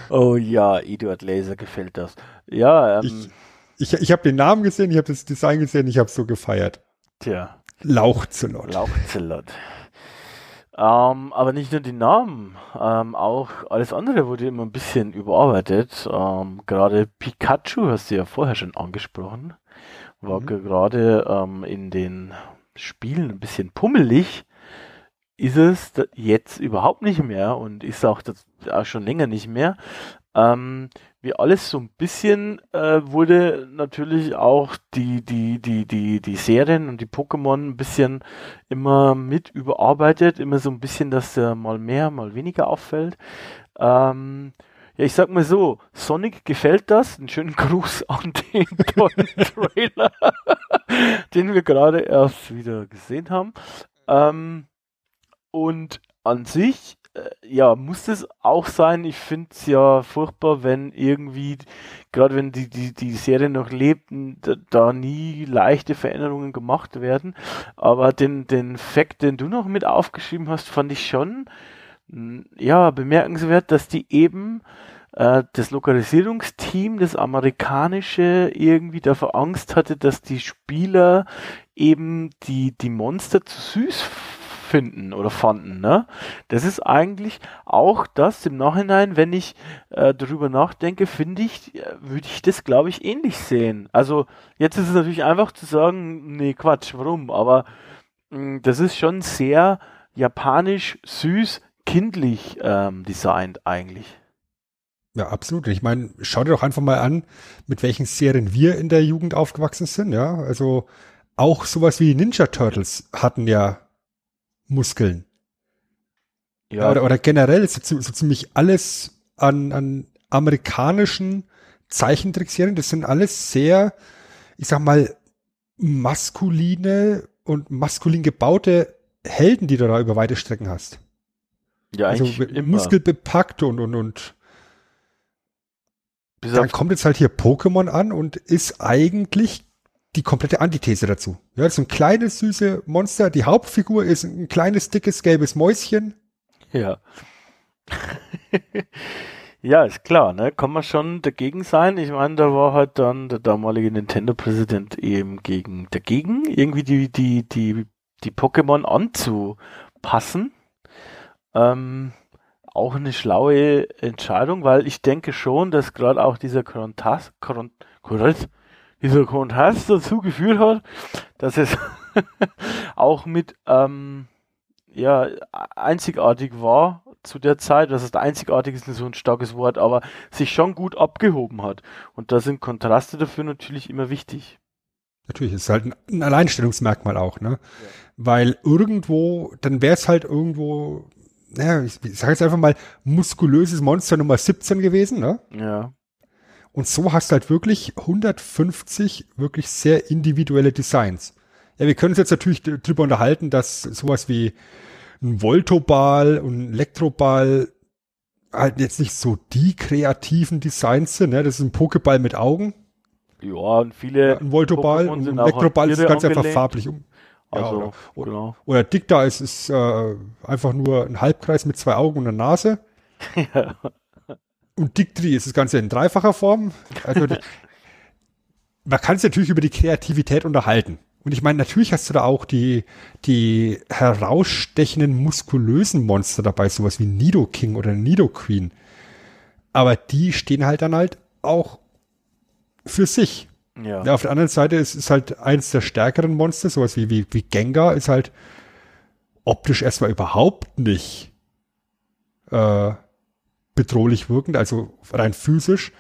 oh ja, Eduard Laser gefällt das. Ja, ähm, ich, ich, ich habe den Namen gesehen, ich habe das Design gesehen, ich habe so gefeiert. Tja. Lauchzelot. Lauchzelot. Ähm, aber nicht nur die Namen, ähm, auch alles andere wurde immer ein bisschen überarbeitet. Ähm, gerade Pikachu hast du ja vorher schon angesprochen, war mhm. gerade ähm, in den Spielen ein bisschen pummelig. Ist es jetzt überhaupt nicht mehr und ist auch, das, auch schon länger nicht mehr. Ähm, wie alles so ein bisschen äh, wurde natürlich auch die, die, die, die, die Serien und die Pokémon ein bisschen immer mit überarbeitet, immer so ein bisschen, dass der mal mehr, mal weniger auffällt. Ähm, ja, ich sag mal so, Sonic gefällt das. Einen schönen <laughs> Gruß an den tollen Trailer, <laughs> den wir gerade erst wieder gesehen haben. Ähm, und an sich äh, ja, muss es auch sein. Ich finde es ja furchtbar, wenn irgendwie, gerade wenn die, die, die Serie noch lebt, da, da, nie leichte Veränderungen gemacht werden. Aber den, den Fakt, den du noch mit aufgeschrieben hast, fand ich schon, ja, bemerkenswert, dass die eben äh, das Lokalisierungsteam, das amerikanische, irgendwie davor Angst hatte, dass die Spieler eben die, die Monster zu süß finden oder fanden. Ne? Das ist eigentlich auch das im Nachhinein, wenn ich äh, darüber nachdenke, finde ich, äh, würde ich das, glaube ich, ähnlich sehen. Also jetzt ist es natürlich einfach zu sagen, nee, Quatsch, warum? Aber mh, hm, das ist schon sehr japanisch, süß, kindlich ähm, designt eigentlich. Ja, absolut. Ich meine, schau dir doch einfach mal an, mit welchen Serien wir in der Jugend aufgewachsen sind, ja. Also auch sowas wie Ninja Turtles hatten ja Muskeln. Ja. Oder, oder generell so, so ziemlich alles an, an amerikanischen Zeichentrickserien, das sind alles sehr, ich sag mal, maskuline und maskulin gebaute Helden, die du da über weite Strecken hast. Ja, also immer. muskelbepackt und und und dann kommt jetzt halt hier Pokémon an und ist eigentlich die komplette Antithese dazu. Ja, das ist ein kleines, süße Monster. Die Hauptfigur ist ein kleines, dickes, gelbes Mäuschen. Ja. <laughs> ja, ist klar, ne? Kann man schon dagegen sein. Ich meine, da war halt dann der damalige Nintendo-Präsident eben gegen, dagegen, irgendwie die, die, die, die Pokémon anzupassen. Ähm, auch eine schlaue Entscheidung, weil ich denke schon, dass gerade auch dieser Kontrast, Kron, dieser Kontrast dazu geführt hat, dass es <laughs> auch mit ähm, ja, einzigartig war zu der Zeit, das ist einzigartig ist nicht so ein starkes Wort, aber sich schon gut abgehoben hat. Und da sind Kontraste dafür natürlich immer wichtig. Natürlich, ist halt ein, ein Alleinstellungsmerkmal auch, ne? Ja. Weil irgendwo, dann wäre es halt irgendwo, naja, ich, ich sage jetzt einfach mal, muskulöses Monster Nummer 17 gewesen, ne? Ja. Und so hast du halt wirklich 150 wirklich sehr individuelle Designs. Ja, wir können uns jetzt natürlich drüber unterhalten, dass sowas wie ein Voltoball und ein Elektroball halt jetzt nicht so die kreativen Designs sind. Ne? Das ist ein Pokéball mit Augen. Ja, und viele. Ja, ein Voltoball und ein Elektroball ist ganz einfach farblich um. Also, ja, oder, genau. oder Dicta ist, ist äh, einfach nur ein Halbkreis mit zwei Augen und einer Nase. ja. <laughs> Und Dictri ist das Ganze in dreifacher Form. Also, man kann sich natürlich über die Kreativität unterhalten. Und ich meine, natürlich hast du da auch die, die herausstechenden muskulösen Monster dabei, sowas wie Nido King oder Nido Queen. Aber die stehen halt dann halt auch für sich. Ja. auf der anderen Seite ist, ist halt eins der stärkeren Monster, sowas wie, wie, wie Gengar, ist halt optisch erstmal überhaupt nicht äh, bedrohlich wirkend, also rein physisch.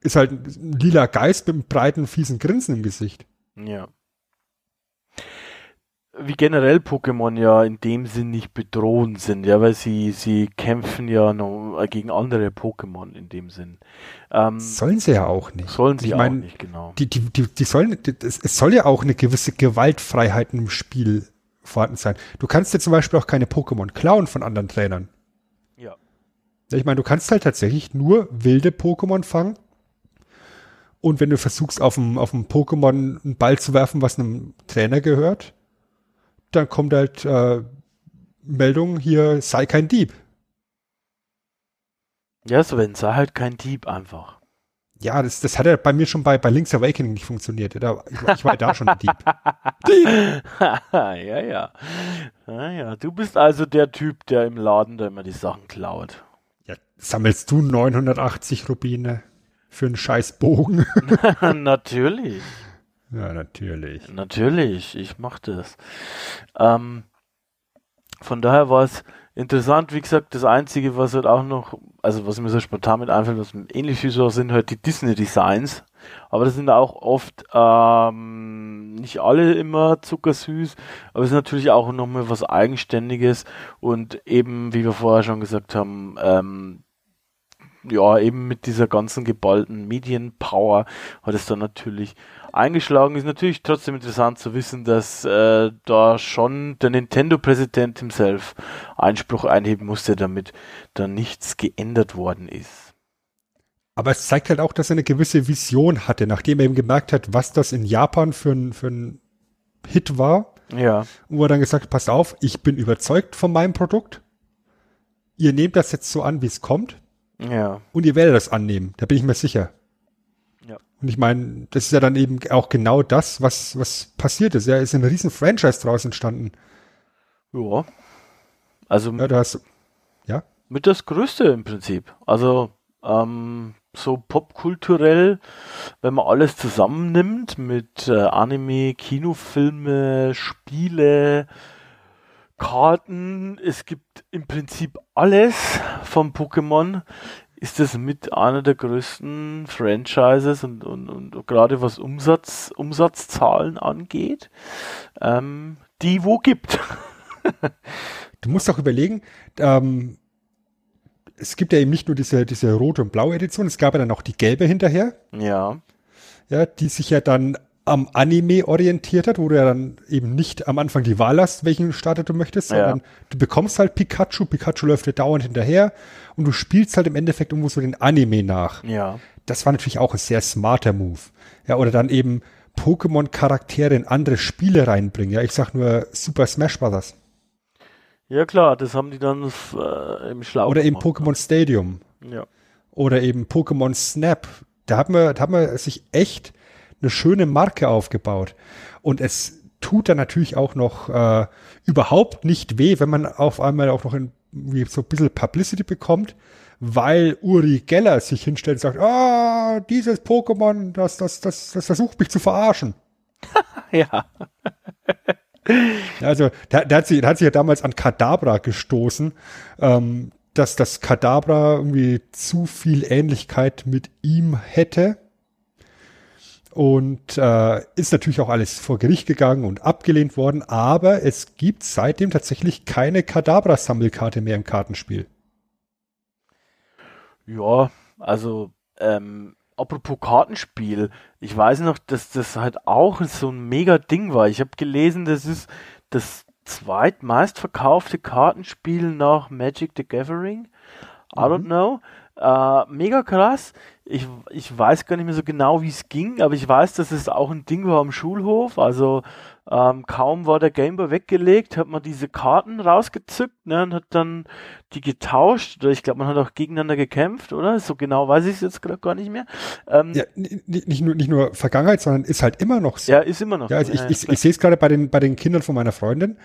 Ist halt ein lila Geist mit einem breiten, fiesen Grinsen im Gesicht. Ja wie generell Pokémon ja in dem Sinn nicht bedrohend sind, ja, weil sie, sie kämpfen ja noch gegen andere Pokémon in dem Sinn. Ähm, sollen sie ja auch nicht. Sollen sie ich mein, auch nicht, genau. Die, die, die, die sollen, die, es soll ja auch eine gewisse Gewaltfreiheit im Spiel vorhanden sein. Du kannst ja zum Beispiel auch keine Pokémon klauen von anderen Trainern. Ja. Ich meine, du kannst halt tatsächlich nur wilde Pokémon fangen. Und wenn du versuchst, auf dem, auf dem Pokémon einen Ball zu werfen, was einem Trainer gehört, dann kommt halt äh, Meldung hier, sei kein Dieb. Ja, Sven, sei halt kein Dieb einfach. Ja, das, das hat ja bei mir schon bei, bei Link's Awakening nicht funktioniert. Da, ich, ich war da schon ein Dieb. <laughs> Dieb! <laughs> ja, ja. Ja, ja. Du bist also der Typ, der im Laden da immer die Sachen klaut. Ja, sammelst du 980 Rubine für einen scheiß Bogen? <laughs> Natürlich. Ja, natürlich. Natürlich, ich mach das. Ähm, von daher war es interessant, wie gesagt, das Einzige, was halt auch noch, also was mir so spontan mit einfällt, was ähnlich wie so sind halt die Disney-Designs. Aber das sind auch oft ähm, nicht alle immer zuckersüß, aber es ist natürlich auch nochmal was Eigenständiges und eben, wie wir vorher schon gesagt haben, ähm, ja, eben mit dieser ganzen geballten Medienpower hat es dann natürlich eingeschlagen. Ist natürlich trotzdem interessant zu wissen, dass äh, da schon der Nintendo-Präsident himself Einspruch einheben musste, damit da nichts geändert worden ist. Aber es zeigt halt auch, dass er eine gewisse Vision hatte, nachdem er eben gemerkt hat, was das in Japan für ein, für ein Hit war. Ja. Und wo er dann gesagt, passt auf, ich bin überzeugt von meinem Produkt. Ihr nehmt das jetzt so an, wie es kommt. Ja. Und ihr werdet das annehmen, da bin ich mir sicher. Und ich meine, das ist ja dann eben auch genau das, was, was passiert ist. Ja, ist ein riesen Franchise draus entstanden. Ja. Also. Ja, da hast, ja. Mit das Größte im Prinzip. Also, ähm, so popkulturell, wenn man alles zusammennimmt mit äh, Anime, Kinofilme, Spiele, Karten, es gibt im Prinzip alles vom Pokémon, ist das mit einer der größten Franchises und, und, und gerade was Umsatz, Umsatzzahlen angeht, ähm, die wo gibt. <laughs> du musst auch überlegen, ähm, es gibt ja eben nicht nur diese, diese rote und blaue Edition, es gab ja dann auch die gelbe hinterher. Ja. Ja, die sich ja dann am Anime orientiert hat, wo du ja dann eben nicht am Anfang die Wahl hast, welchen Starter du möchtest, sondern ja. du bekommst halt Pikachu, Pikachu läuft dir dauernd hinterher und du spielst halt im Endeffekt irgendwo so den Anime nach. Ja. Das war natürlich auch ein sehr smarter Move. Ja, oder dann eben Pokémon-Charaktere in andere Spiele reinbringen. Ja, ich sag nur Super Smash Bros. Ja klar, das haben die dann äh, im Schlau Oder eben Pokémon Stadium. Ja. Oder eben Pokémon Snap. Da hat man, da hat man sich echt eine schöne Marke aufgebaut. Und es tut dann natürlich auch noch äh, überhaupt nicht weh, wenn man auf einmal auch noch in, so ein bisschen Publicity bekommt, weil Uri Geller sich hinstellt und sagt, ah, dieses Pokémon, das, das, das, das versucht mich zu verarschen. <laughs> Ja. <laughs> Also, der, der, hat sich, der hat sich ja damals an Kadabra gestoßen, ähm, dass das Kadabra irgendwie zu viel Ähnlichkeit mit ihm hätte. Und äh, ist natürlich auch alles vor Gericht gegangen und abgelehnt worden, aber es gibt seitdem tatsächlich keine Kadabra-Sammelkarte mehr im Kartenspiel. Ja, also, ähm, apropos Kartenspiel, ich weiß noch, dass das halt auch so ein mega Ding war. Ich habe gelesen, das ist das zweitmeistverkaufte Kartenspiel nach Magic the Gathering. I don't Mhm. know. Äh, mega krass. Ich, ich weiß gar nicht mehr so genau, wie es ging, aber ich weiß, dass es auch ein Ding war am Schulhof. Also ähm, kaum war der Gameboy weggelegt, hat man diese Karten rausgezückt ne, und hat dann die getauscht. Oder ich glaube, man hat auch gegeneinander gekämpft, oder? So genau weiß ich es jetzt gerade gar nicht mehr. Ähm, Ja, nicht nur, nicht nur Vergangenheit, sondern ist halt immer noch so. ja, ist immer noch. Ja, so. ich, ich, ich sehe es gerade bei den, bei den Kindern von meiner Freundin.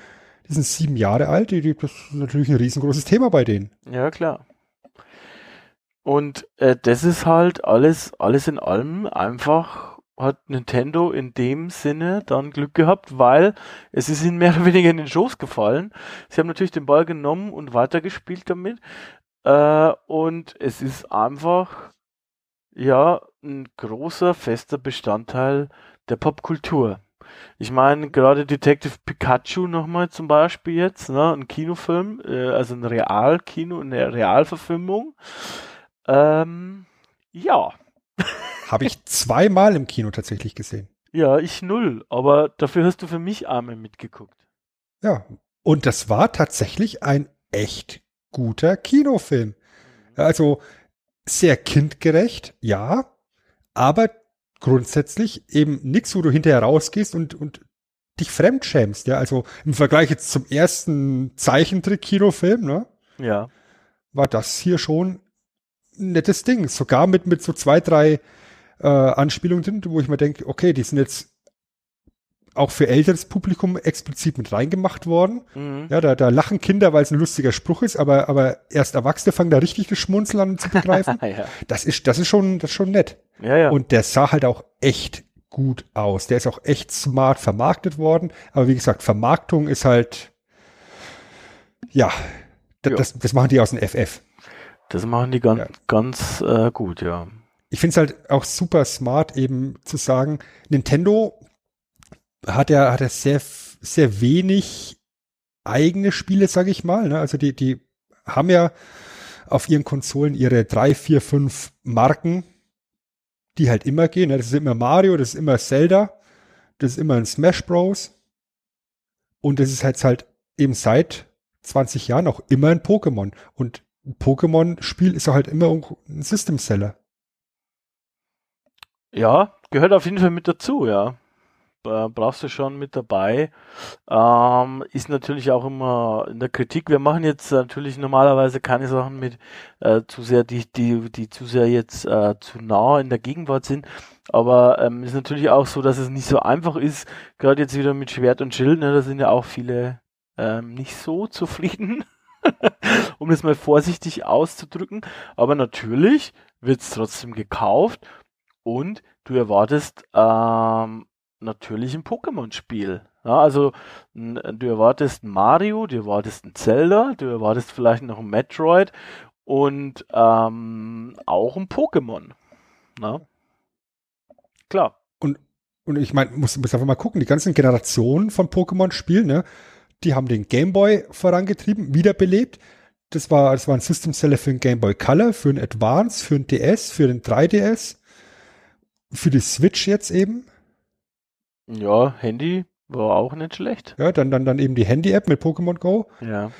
Die sind sieben Jahre alt. Die, die, das ist natürlich ein riesengroßes Thema bei denen. Ja, klar. Und äh, das ist halt alles, alles in allem einfach hat Nintendo in dem Sinne dann Glück gehabt, weil es ist ihnen <laughs> mehr oder weniger in den Schoß gefallen. Sie haben natürlich den Ball genommen und weitergespielt damit. Äh, und es ist einfach, ja, ein großer, fester Bestandteil der Popkultur. Ich meine, gerade Detective Pikachu nochmal zum Beispiel jetzt, ne, ein Kinofilm, äh, also ein Realkino, eine Realverfilmung. Ähm, ja, Habe ich zweimal im Kino tatsächlich gesehen. ja, ich null, aber dafür hast du für mich einmal mitgeguckt. Ja. Und das war tatsächlich ein echt guter Kinofilm. Also sehr kindgerecht, ja, aber grundsätzlich eben nichts, wo du hinterher rausgehst und, und dich fremdschämst, ja. Also im Vergleich jetzt zum ersten Zeichentrick-Kinofilm, ne, Ja, war das hier schon nettes Ding. Sogar mit, mit so zwei, drei äh, Anspielungen drin, wo ich mir denke, okay, die sind jetzt auch für älteres Publikum explizit mit reingemacht worden. mhm. Ja, da, da lachen Kinder, weil es ein lustiger Spruch ist, aber, aber erst Erwachsene fangen da richtig das Schmunzeln an zu <laughs> begreifen. ja, das ist, das ist schon, das ist schon nett. ja, ja. Und der sah halt auch echt gut aus. Der ist auch echt smart vermarktet worden. Aber wie gesagt, Vermarktung ist halt, ja, das, das machen die aus dem FF. Das machen die ganz, Ja. ganz äh, gut, ja. Ich finde es halt auch super smart, eben zu sagen, Nintendo hat ja, hat ja sehr, sehr wenig eigene Spiele, sage ich mal. Ne? Also die, die haben ja auf ihren Konsolen ihre drei, vier, fünf Marken, die halt immer gehen. Ne? Das ist immer Mario, das ist immer Zelda, das ist immer ein Smash Bros. Und das ist halt halt eben seit 20 Jahren auch immer ein Pokémon. Und Pokémon-Spiel ist auch halt immer ein System-Seller. Ja, gehört auf jeden Fall mit dazu, ja. Brauchst du schon mit dabei. Ähm, ist natürlich auch immer in der Kritik. Wir machen jetzt natürlich normalerweise keine Sachen mit äh, zu sehr, die, die, die zu sehr jetzt äh, zu nah in der Gegenwart sind. Aber ähm, ist natürlich auch so, dass es nicht so einfach ist, gerade jetzt wieder mit Schwert und Schild, ne, da sind ja auch viele ähm, nicht so <laughs> zufrieden, <laughs> um das mal vorsichtig auszudrücken. Aber natürlich wird es trotzdem gekauft und du erwartest ähm, natürlich ein Pokémon-Spiel. Ja, also du erwartest Mario, du erwartest ein Zelda, du erwartest vielleicht noch ein Metroid und ähm, auch ein Pokémon. Na? Klar. Und ich meine, muss, muss einfach mal gucken, die ganzen Generationen von Pokémon-Spielen, ne, die haben den Gameboy vorangetrieben, wiederbelebt. Das war, das war ein System Seller für den Game Boy Color, für den Advance, für den DS, für den 3DS, für die Switch jetzt eben. Ja, Handy war auch nicht schlecht. Ja, dann, dann, dann eben die Handy-App mit Pokémon Go. Ja.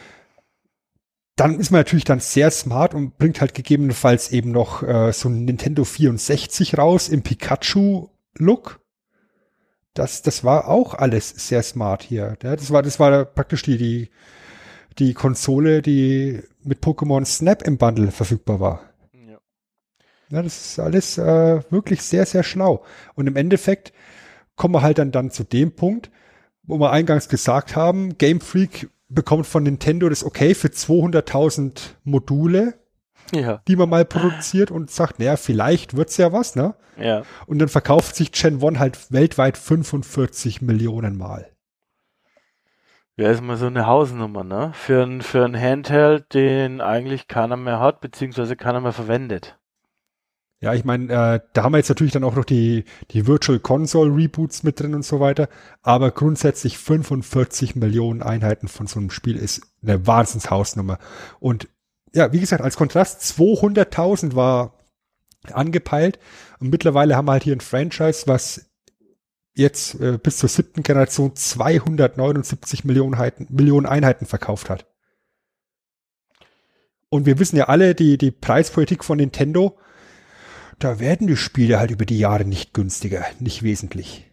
Dann ist man natürlich dann sehr smart und bringt halt gegebenenfalls eben noch äh, so ein Nintendo 64 raus im Pikachu-Look. Das, das war auch alles sehr smart hier. Ja, das war, das war praktisch die, die, die Konsole, die mit Pokémon Snap im Bundle verfügbar war. ja. Ja, das ist alles äh, wirklich sehr, sehr schlau. Und im Endeffekt kommen wir halt dann, dann zu dem Punkt, wo wir eingangs gesagt haben, Game Freak bekommt von Nintendo das okay für 200.000 Module. Ja. die man mal produziert und sagt, naja, vielleicht wird's ja was, ne? Ja. Und dann verkauft sich Gen 1 halt weltweit 45 Millionen Mal. Ja, ist mal so eine Hausnummer, ne? Für ein, für ein Handheld, den eigentlich keiner mehr hat, beziehungsweise keiner mehr verwendet. Ja, ich meine, äh, da haben wir jetzt natürlich dann auch noch die, die Virtual Console Reboots mit drin und so weiter. Aber grundsätzlich 45 Millionen Einheiten von so einem Spiel ist eine Wahnsinnshausnummer. Und ja, wie gesagt, als Kontrast 200.000 war angepeilt. Und mittlerweile haben wir halt hier ein Franchise, was jetzt äh, bis zur siebten Generation 279 Millionen, Einheiten, Millionen Einheiten verkauft hat. Und wir wissen ja alle, die, die Preispolitik von Nintendo, da werden die Spiele halt über die Jahre nicht günstiger, nicht wesentlich.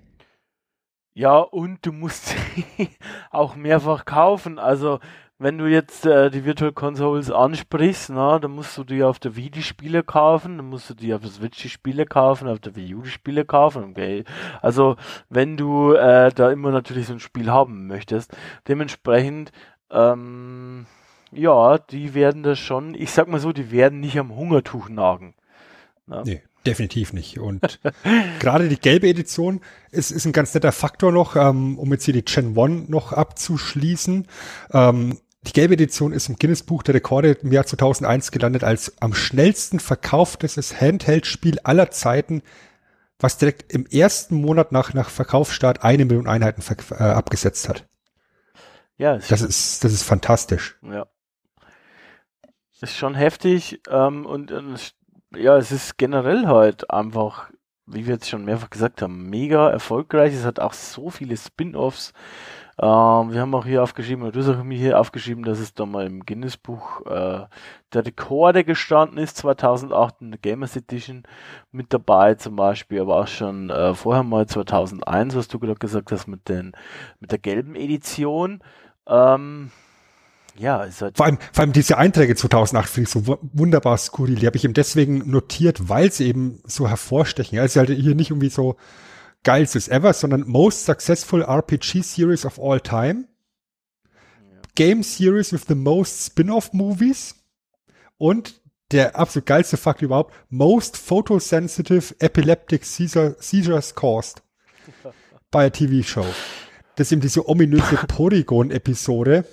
Ja, und du musst <laughs> sie auch mehrfach kaufen. Also, wenn du jetzt äh, die Virtual Consoles ansprichst, na, dann musst du die auf der Wii die Spiele kaufen, dann musst du die auf der Switch die Spiele kaufen, auf der Wii U die Spiele kaufen. Okay. Also, wenn du äh, da immer natürlich so ein Spiel haben möchtest, dementsprechend, ähm, ja, die werden das schon, ich sag mal so, die werden nicht am Hungertuch nagen. Ja. Nee, definitiv nicht. Und <laughs> gerade die gelbe Edition ist, ist ein ganz netter Faktor noch, ähm, um jetzt hier die Gen 1 noch abzuschließen. Ähm, die gelbe Edition ist im Guinness Buch der Rekorde im Jahr 2001 gelandet als am schnellsten verkauftes Handheld-Spiel aller Zeiten, was direkt im ersten Monat nach, nach Verkaufsstart eine Million Einheiten äh, abgesetzt hat. Ja, das ist, das ist fantastisch. Ja. Ist schon heftig ähm, und, und ja, es ist generell halt einfach, wie wir jetzt schon mehrfach gesagt haben, mega erfolgreich. Es hat auch so viele Spin-offs. Ähm, wir haben auch hier aufgeschrieben, oder du hast auch mir hier aufgeschrieben, dass es da mal im Guinness-Buch äh, der Rekorde gestanden ist, 2008 in der Gamers Edition mit dabei zum Beispiel, aber auch schon äh, vorher mal 2001, was du gerade gesagt hast, mit, den, mit der gelben Edition. Ähm, ja, ist halt vor allem, vor allem diese Einträge 2008 finde ich so wunderbar skurril. Die habe ich eben deswegen notiert, weil sie eben so hervorstechen. Ist halt hier nicht irgendwie so geilstes ever, sondern most successful RPG series of all time. Game series with the most spin-off movies. Und der absolut geilste Fakt überhaupt, most photosensitive epileptic seizures caused <laughs> by a TV show. Das ist eben diese ominöse <laughs> Porygon-Episode,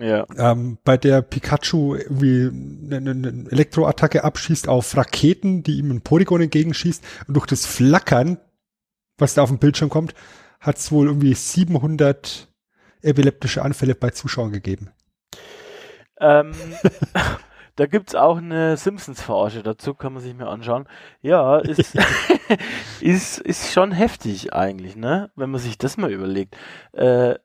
ja. Ähm, bei der Pikachu irgendwie eine, eine Elektroattacke abschießt auf Raketen, die ihm ein Polygon entgegenschießt und durch das Flackern, was da auf dem Bildschirm kommt, hat es wohl irgendwie 700 epileptische Anfälle bei Zuschauern gegeben. Ähm, <laughs> da gibt's auch eine Simpsons-Verarsche dazu, kann man sich mal anschauen. Ja, ist, <laughs> ist, ist schon heftig eigentlich, ne? Wenn man sich das mal überlegt. Äh,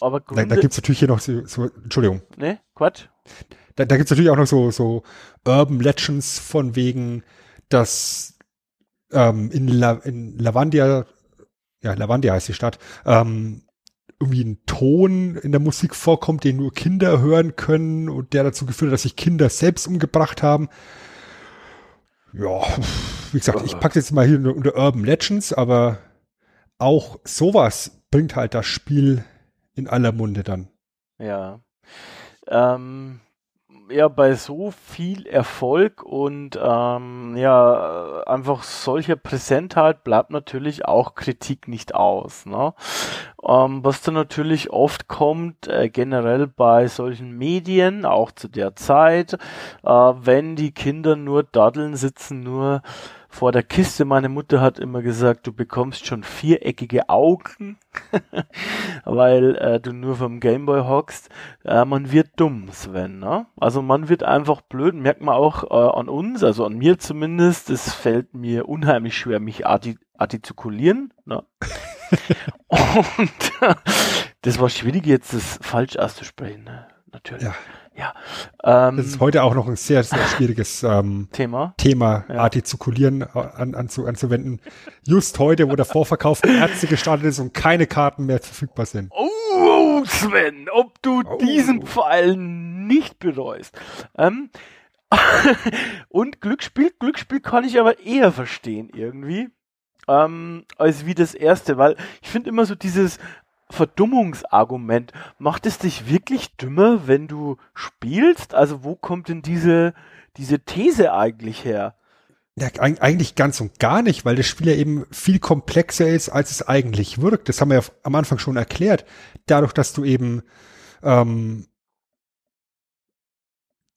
aber Gründe, da, da gibt es natürlich hier noch so, so Entschuldigung. Ne, Quatsch. Da, da gibt es natürlich auch noch so, so Urban Legends von wegen, dass ähm, in, La, in Lavandia, ja, Lavandia heißt die Stadt, ähm, irgendwie ein Ton in der Musik vorkommt, den nur Kinder hören können und der dazu geführt hat, dass sich Kinder selbst umgebracht haben. Ja, wie gesagt, ich packe jetzt mal hier unter Urban Legends, aber auch sowas bringt halt das Spiel in aller Munde dann. Ja. Ähm, ja, bei so viel Erfolg und ähm, ja, einfach solcher Präsentheit bleibt natürlich auch Kritik nicht aus. Ne? Ähm, was dann natürlich oft kommt, äh, generell bei solchen Medien, auch zu der Zeit, äh, wenn die Kinder nur daddeln, sitzen nur vor der Kiste. Meine Mutter hat immer gesagt, du bekommst schon viereckige Augen, <laughs> weil äh, du nur vom Gameboy hockst. Äh, man wird dumm, Sven. Ne? Also man wird einfach blöd, merkt man auch äh, an uns, also an mir zumindest. Es fällt mir unheimlich schwer, mich arti artikulieren. Ne? <laughs> Und <laughs> das war schwierig, jetzt das falsch auszusprechen. Ne? Natürlich. Ja. Ja. Ähm, das ist heute auch noch ein sehr, sehr <laughs> schwieriges ähm, Thema, Thema ja. artikulieren, äh, an, anzu, anzuwenden. Just heute, wo der Vorverkauf der Ärzte gestartet ist und keine Karten mehr verfügbar sind. Oh, Sven, ob du oh. diesen Pfeil nicht bereust. Ähm, <laughs> und Glücksspiel, Glücksspiel kann ich aber eher verstehen irgendwie. Ähm, als wie das erste, weil ich finde immer so dieses, Verdummungsargument. Macht es dich wirklich dümmer, wenn du spielst? Also wo kommt denn diese, diese These eigentlich her? Ja, eigentlich ganz und gar nicht, weil das Spiel ja eben viel komplexer ist, als es eigentlich wirkt. Das haben wir ja am Anfang schon erklärt. Dadurch, dass du eben ähm,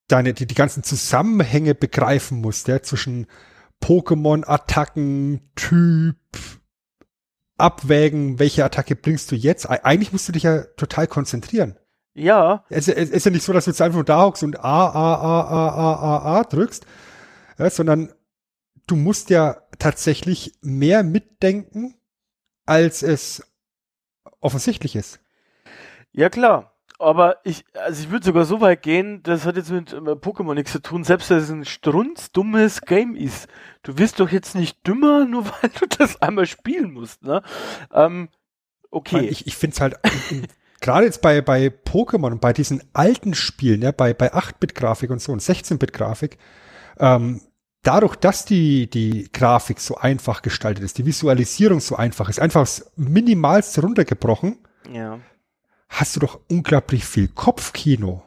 deine, die, die ganzen Zusammenhänge begreifen musst, ja, zwischen Pokémon, Attacken, Typ, abwägen, welche Attacke bringst du jetzt. Eigentlich musst du dich ja total konzentrieren. Ja. Es, es ist ja nicht so, dass du jetzt einfach nur da hockst und A, A, A, A, A, A, A drückst, ja, sondern du musst ja tatsächlich mehr mitdenken, als es offensichtlich ist. Ja, klar. Aber ich, also ich würde sogar so weit gehen, das hat jetzt mit äh, Pokémon nichts zu tun, selbst wenn es ein strunzdummes Game ist. Du wirst doch jetzt nicht dümmer, <laughs> nur weil du das einmal spielen musst, ne? Ähm, okay. Ich, ich finde es halt, gerade jetzt bei, bei Pokémon und bei diesen alten Spielen, ja, bei, bei 8-Bit-Grafik und so und 16-Bit-Grafik, ähm, dadurch, dass die, die Grafik so einfach gestaltet ist, die Visualisierung so einfach ist, einfach minimalst runtergebrochen, ja hast du doch unglaublich viel Kopfkino.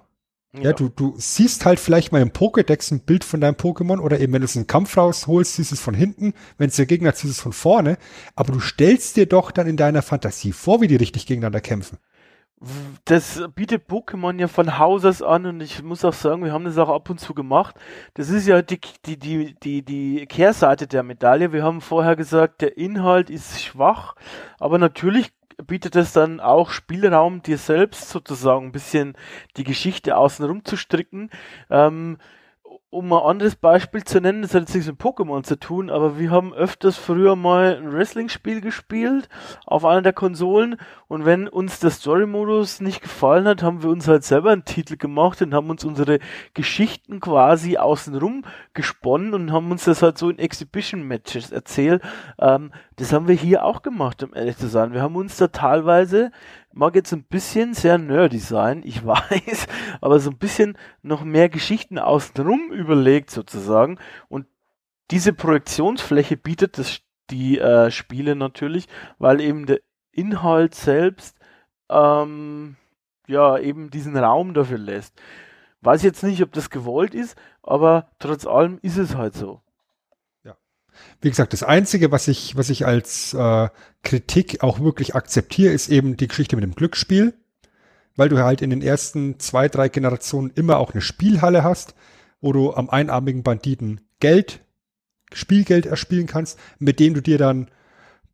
Ja, ja, du, du siehst halt vielleicht mal im Pokédex ein Bild von deinem Pokémon oder eben wenn du es einen Kampf rausholst, siehst du es von hinten, wenn es der Gegner ist, siehst du es von vorne, aber du stellst dir doch dann in deiner Fantasie vor, wie die richtig gegeneinander kämpfen. Das bietet Pokémon ja von Haus aus an und ich muss auch sagen, wir haben das auch ab und zu gemacht. Das ist ja die, die, die, die, die Kehrseite der Medaille. Wir haben vorher gesagt, der Inhalt ist schwach, aber natürlich bietet es dann auch Spielraum, dir selbst sozusagen ein bisschen die Geschichte außenrum zu stricken. Ähm, um ein anderes Beispiel zu nennen, das hat jetzt nichts mit Pokémon zu tun, aber wir haben öfters früher mal ein Wrestling-Spiel gespielt auf einer der Konsolen und wenn uns der Story-Modus nicht gefallen hat, haben wir uns halt selber einen Titel gemacht und haben uns unsere Geschichten quasi außenrum gesponnen und haben uns das halt so in Exhibition-Matches erzählt. Ähm, das haben wir hier auch gemacht, um ehrlich zu sein. Wir haben uns da teilweise mag jetzt ein bisschen sehr nerdy sein, ich <laughs> weiß, aber so ein bisschen noch mehr Geschichten außenrum überlegt sozusagen. Und diese Projektionsfläche bietet das, die äh, Spiele natürlich, weil eben der Inhalt selbst ähm, ja eben diesen Raum dafür lässt. Weiß jetzt nicht, ob das gewollt ist, aber trotz allem ist es halt so. Wie gesagt, das Einzige, was ich, was ich als äh, Kritik auch wirklich akzeptiere, ist eben die Geschichte mit dem Glücksspiel, weil du halt in den ersten zwei, drei Generationen immer auch eine Spielhalle hast, wo du am einarmigen Banditen Geld, Spielgeld erspielen kannst, mit dem du dir dann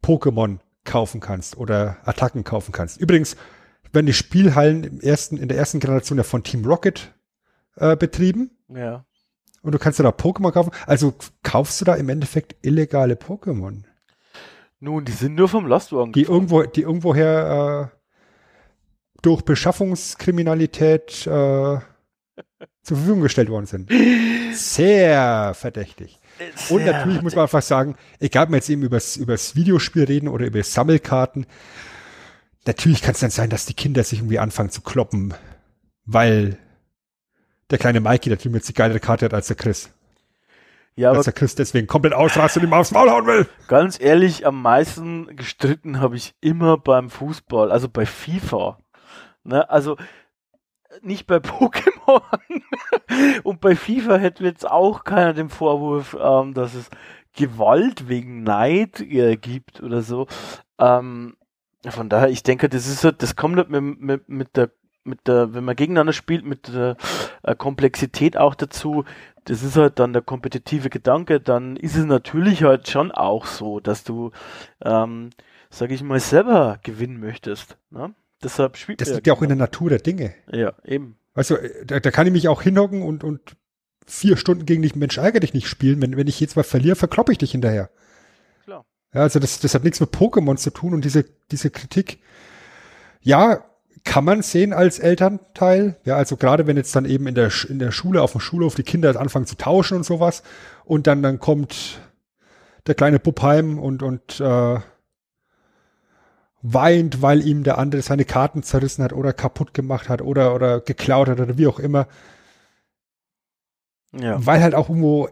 Pokémon kaufen kannst oder Attacken kaufen kannst. Übrigens werden die Spielhallen im ersten, in der ersten Generation ja von Team Rocket äh, betrieben. Ja. Und du kannst ja da Pokémon kaufen. Also kaufst du da im Endeffekt illegale Pokémon? Nun, die sind nur vom Lastwagen. Die irgendwo, die irgendwoher äh, durch Beschaffungskriminalität äh, <laughs> zur Verfügung gestellt worden sind. Sehr verdächtig. Sehr Und natürlich verdächtig. muss man einfach sagen, egal ob wir jetzt eben übers, übers Videospiel reden oder über Sammelkarten, natürlich kann es dann sein, dass die Kinder sich irgendwie anfangen zu kloppen, weil der kleine Mikey natürlich jetzt die geilere Karte hat als der Chris. Ja, als der Chris deswegen komplett ausrastet und ihm aufs Maul hauen will. Ganz ehrlich, am meisten gestritten habe ich immer beim Fußball, also bei FIFA. Ne, also nicht bei <laughs> Pokémon. und bei FIFA hätte jetzt auch keiner den Vorwurf, ähm, dass es Gewalt wegen Neid äh, gibt oder so. Ähm, von daher, ich denke, das ist das kommt mit, mit, mit der mit der, wenn man gegeneinander spielt, mit der äh, Komplexität auch dazu, das ist halt dann der kompetitive Gedanke, dann ist es natürlich halt schon auch so, dass du, ähm, sag ich mal, selber gewinnen möchtest. Ne? Deshalb spielt Das liegt ja auch in der Natur der Dinge. Ja, eben. Also, da, da kann ich mich auch hinhocken und, und vier Stunden gegen dich Mensch ärger dich nicht spielen. Wenn, wenn ich jetzt mal verliere, verkloppe ich dich hinterher. Klar. Ja, also das, das hat nichts mit Pokémon zu tun und diese, diese Kritik. Ja, kann man sehen als Elternteil. Ja, also gerade wenn jetzt dann eben in der, in der Schule, auf dem Schulhof die Kinder anfangen zu tauschen und sowas und dann, dann kommt der kleine Bub heim und, und äh, weint, weil ihm der andere seine Karten zerrissen hat oder kaputt gemacht hat oder, oder geklaut hat oder wie auch immer. Ja. Weil halt auch irgendwo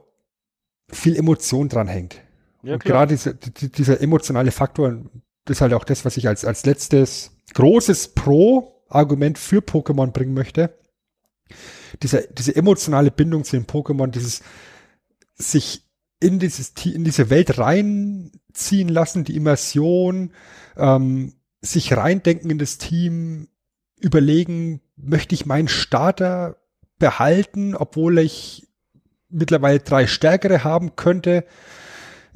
viel Emotion dran hängt. Ja, und gerade diese, dieser emotionale Faktor, das ist halt auch das, was ich als, als letztes großes Pro-Argument für Pokémon bringen möchte. diese, diese emotionale Bindung zu den Pokémon, dieses sich in dieses in diese Welt reinziehen lassen, die Immersion, ähm, sich reindenken in das Team, überlegen, möchte ich meinen Starter behalten, obwohl ich mittlerweile drei stärkere haben könnte.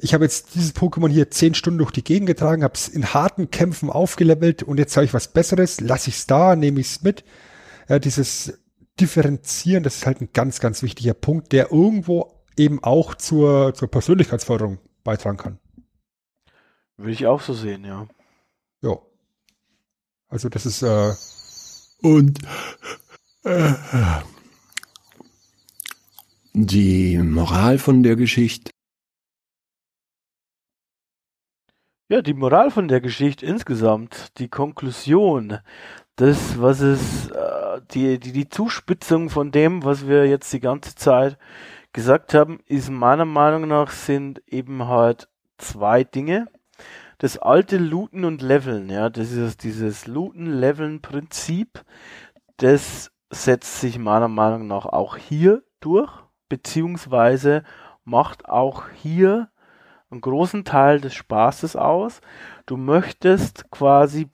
Ich habe jetzt dieses Pokémon hier zehn Stunden durch die Gegend getragen, habe es in harten Kämpfen aufgelevelt und jetzt habe ich was Besseres, lasse ich es da, nehme ich es mit. Ja, dieses Differenzieren, das ist halt ein ganz, ganz wichtiger Punkt, der irgendwo eben auch zur, zur Persönlichkeitsförderung beitragen kann. Würde ich auch so sehen, ja. Ja. Also das ist äh, Und äh, die Moral von der Geschichte. Ja, die Moral von der Geschichte insgesamt, die Konklusion, das, was es, äh, die, die, die Zuspitzung von dem, was wir jetzt die ganze Zeit gesagt haben, ist meiner Meinung nach sind eben halt zwei Dinge. Das alte Looten und Leveln, ja, das ist dieses Looten-Leveln-Prinzip, das setzt sich meiner Meinung nach auch hier durch, beziehungsweise macht auch hier einen großen Teil des Spaßes aus. Du möchtest quasi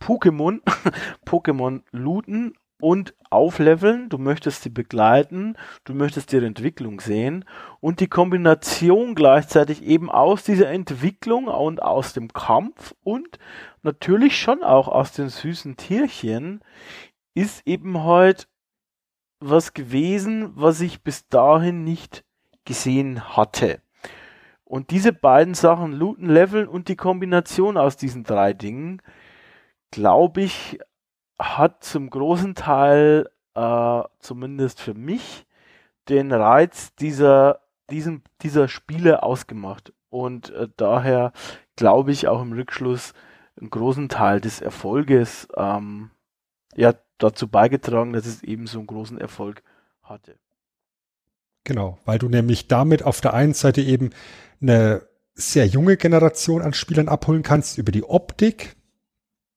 Pokémon, <laughs> Pokémon looten und aufleveln, du möchtest sie begleiten, du möchtest ihre Entwicklung sehen und die Kombination gleichzeitig eben aus dieser Entwicklung und aus dem Kampf und natürlich schon auch aus den süßen Tierchen ist eben halt was gewesen, was ich bis dahin nicht gesehen hatte. Und diese beiden Sachen, Looten, Leveln und die Kombination aus diesen drei Dingen, glaube ich, hat zum großen Teil, äh, zumindest für mich, den Reiz dieser, diesen, dieser Spiele ausgemacht. Und äh, daher glaube ich auch im Rückschluss einen großen Teil des Erfolges ähm, ja, dazu beigetragen, dass es eben so einen großen Erfolg hatte. Genau, weil du nämlich damit auf der einen Seite eben eine sehr junge Generation an Spielern abholen kannst über die Optik,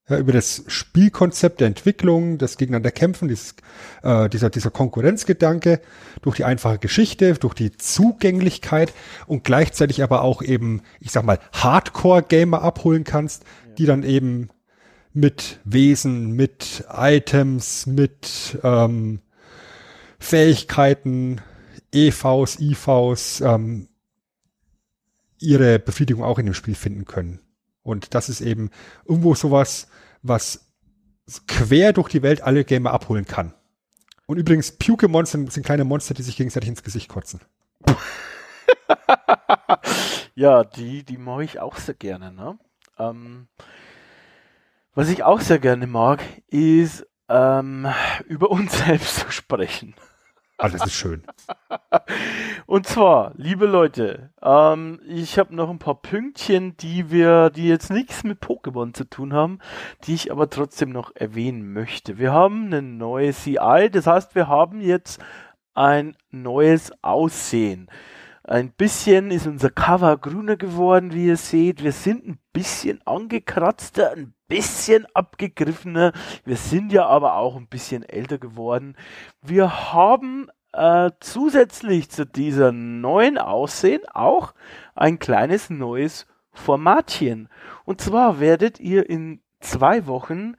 ja, über das Spielkonzept der Entwicklung, das Gegeneinander kämpfen, dieses, äh, dieser, dieser Konkurrenzgedanke, durch die einfache Geschichte, durch die Zugänglichkeit und gleichzeitig aber auch eben, ich sag mal, Hardcore-Gamer abholen kannst, ja. die dann eben mit Wesen, mit Items, mit ähm, Fähigkeiten, EVs, IVs, ähm, ihre Befriedigung auch in dem Spiel finden können. Und das ist eben irgendwo sowas, was quer durch die Welt alle Gamer abholen kann. Und übrigens, Puke-Mon sind, sind kleine Monster, die sich gegenseitig ins Gesicht kotzen. <laughs> ja, die, die mag ich auch sehr gerne. Ne? Ähm, was ich auch sehr gerne mag, ist ähm, <laughs> über uns selbst zu sprechen. Alles ist schön. <laughs> Und zwar, liebe Leute, ähm, ich habe noch ein paar Pünktchen, die wir, die jetzt nichts mit Pokémon zu tun haben, die ich aber trotzdem noch erwähnen möchte. Wir haben eine neue CI, das heißt, wir haben jetzt ein neues Aussehen. Ein bisschen ist unser Cover grüner geworden, wie ihr seht. Wir sind ein bisschen angekratzter, ein bisschen abgegriffener. Wir sind ja aber auch ein bisschen älter geworden. Wir haben äh, zusätzlich zu dieser neuen Aussehen auch ein kleines neues Formatchen. Und zwar werdet ihr in zwei Wochen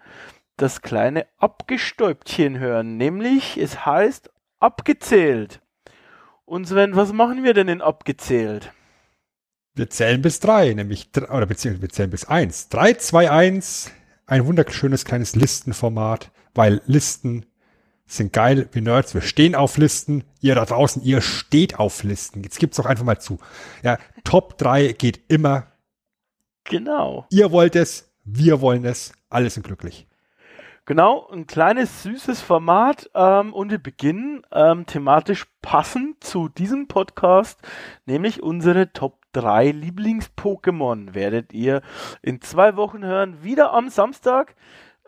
das kleine Abgestäubtchen hören, nämlich es heißt abgezählt. Und Sven, was machen wir denn in abgezählt? Wir zählen bis drei, nämlich, oder beziehungsweise wir zählen bis eins. Drei, zwei, eins. Ein wunderschönes kleines Listenformat, weil Listen sind geil. Wir Nerds, wir stehen auf Listen. Ihr da draußen, ihr steht auf Listen. Jetzt gibt's doch einfach mal zu. Ja, Top 3 geht immer. Genau. Ihr wollt es, wir wollen es. Alle sind glücklich. Genau, ein kleines süßes Format ähm, und wir beginnen ähm, thematisch passend zu diesem Podcast, nämlich unsere Top 3 Lieblings-Pokémon werdet ihr in zwei Wochen hören, wieder am Samstag.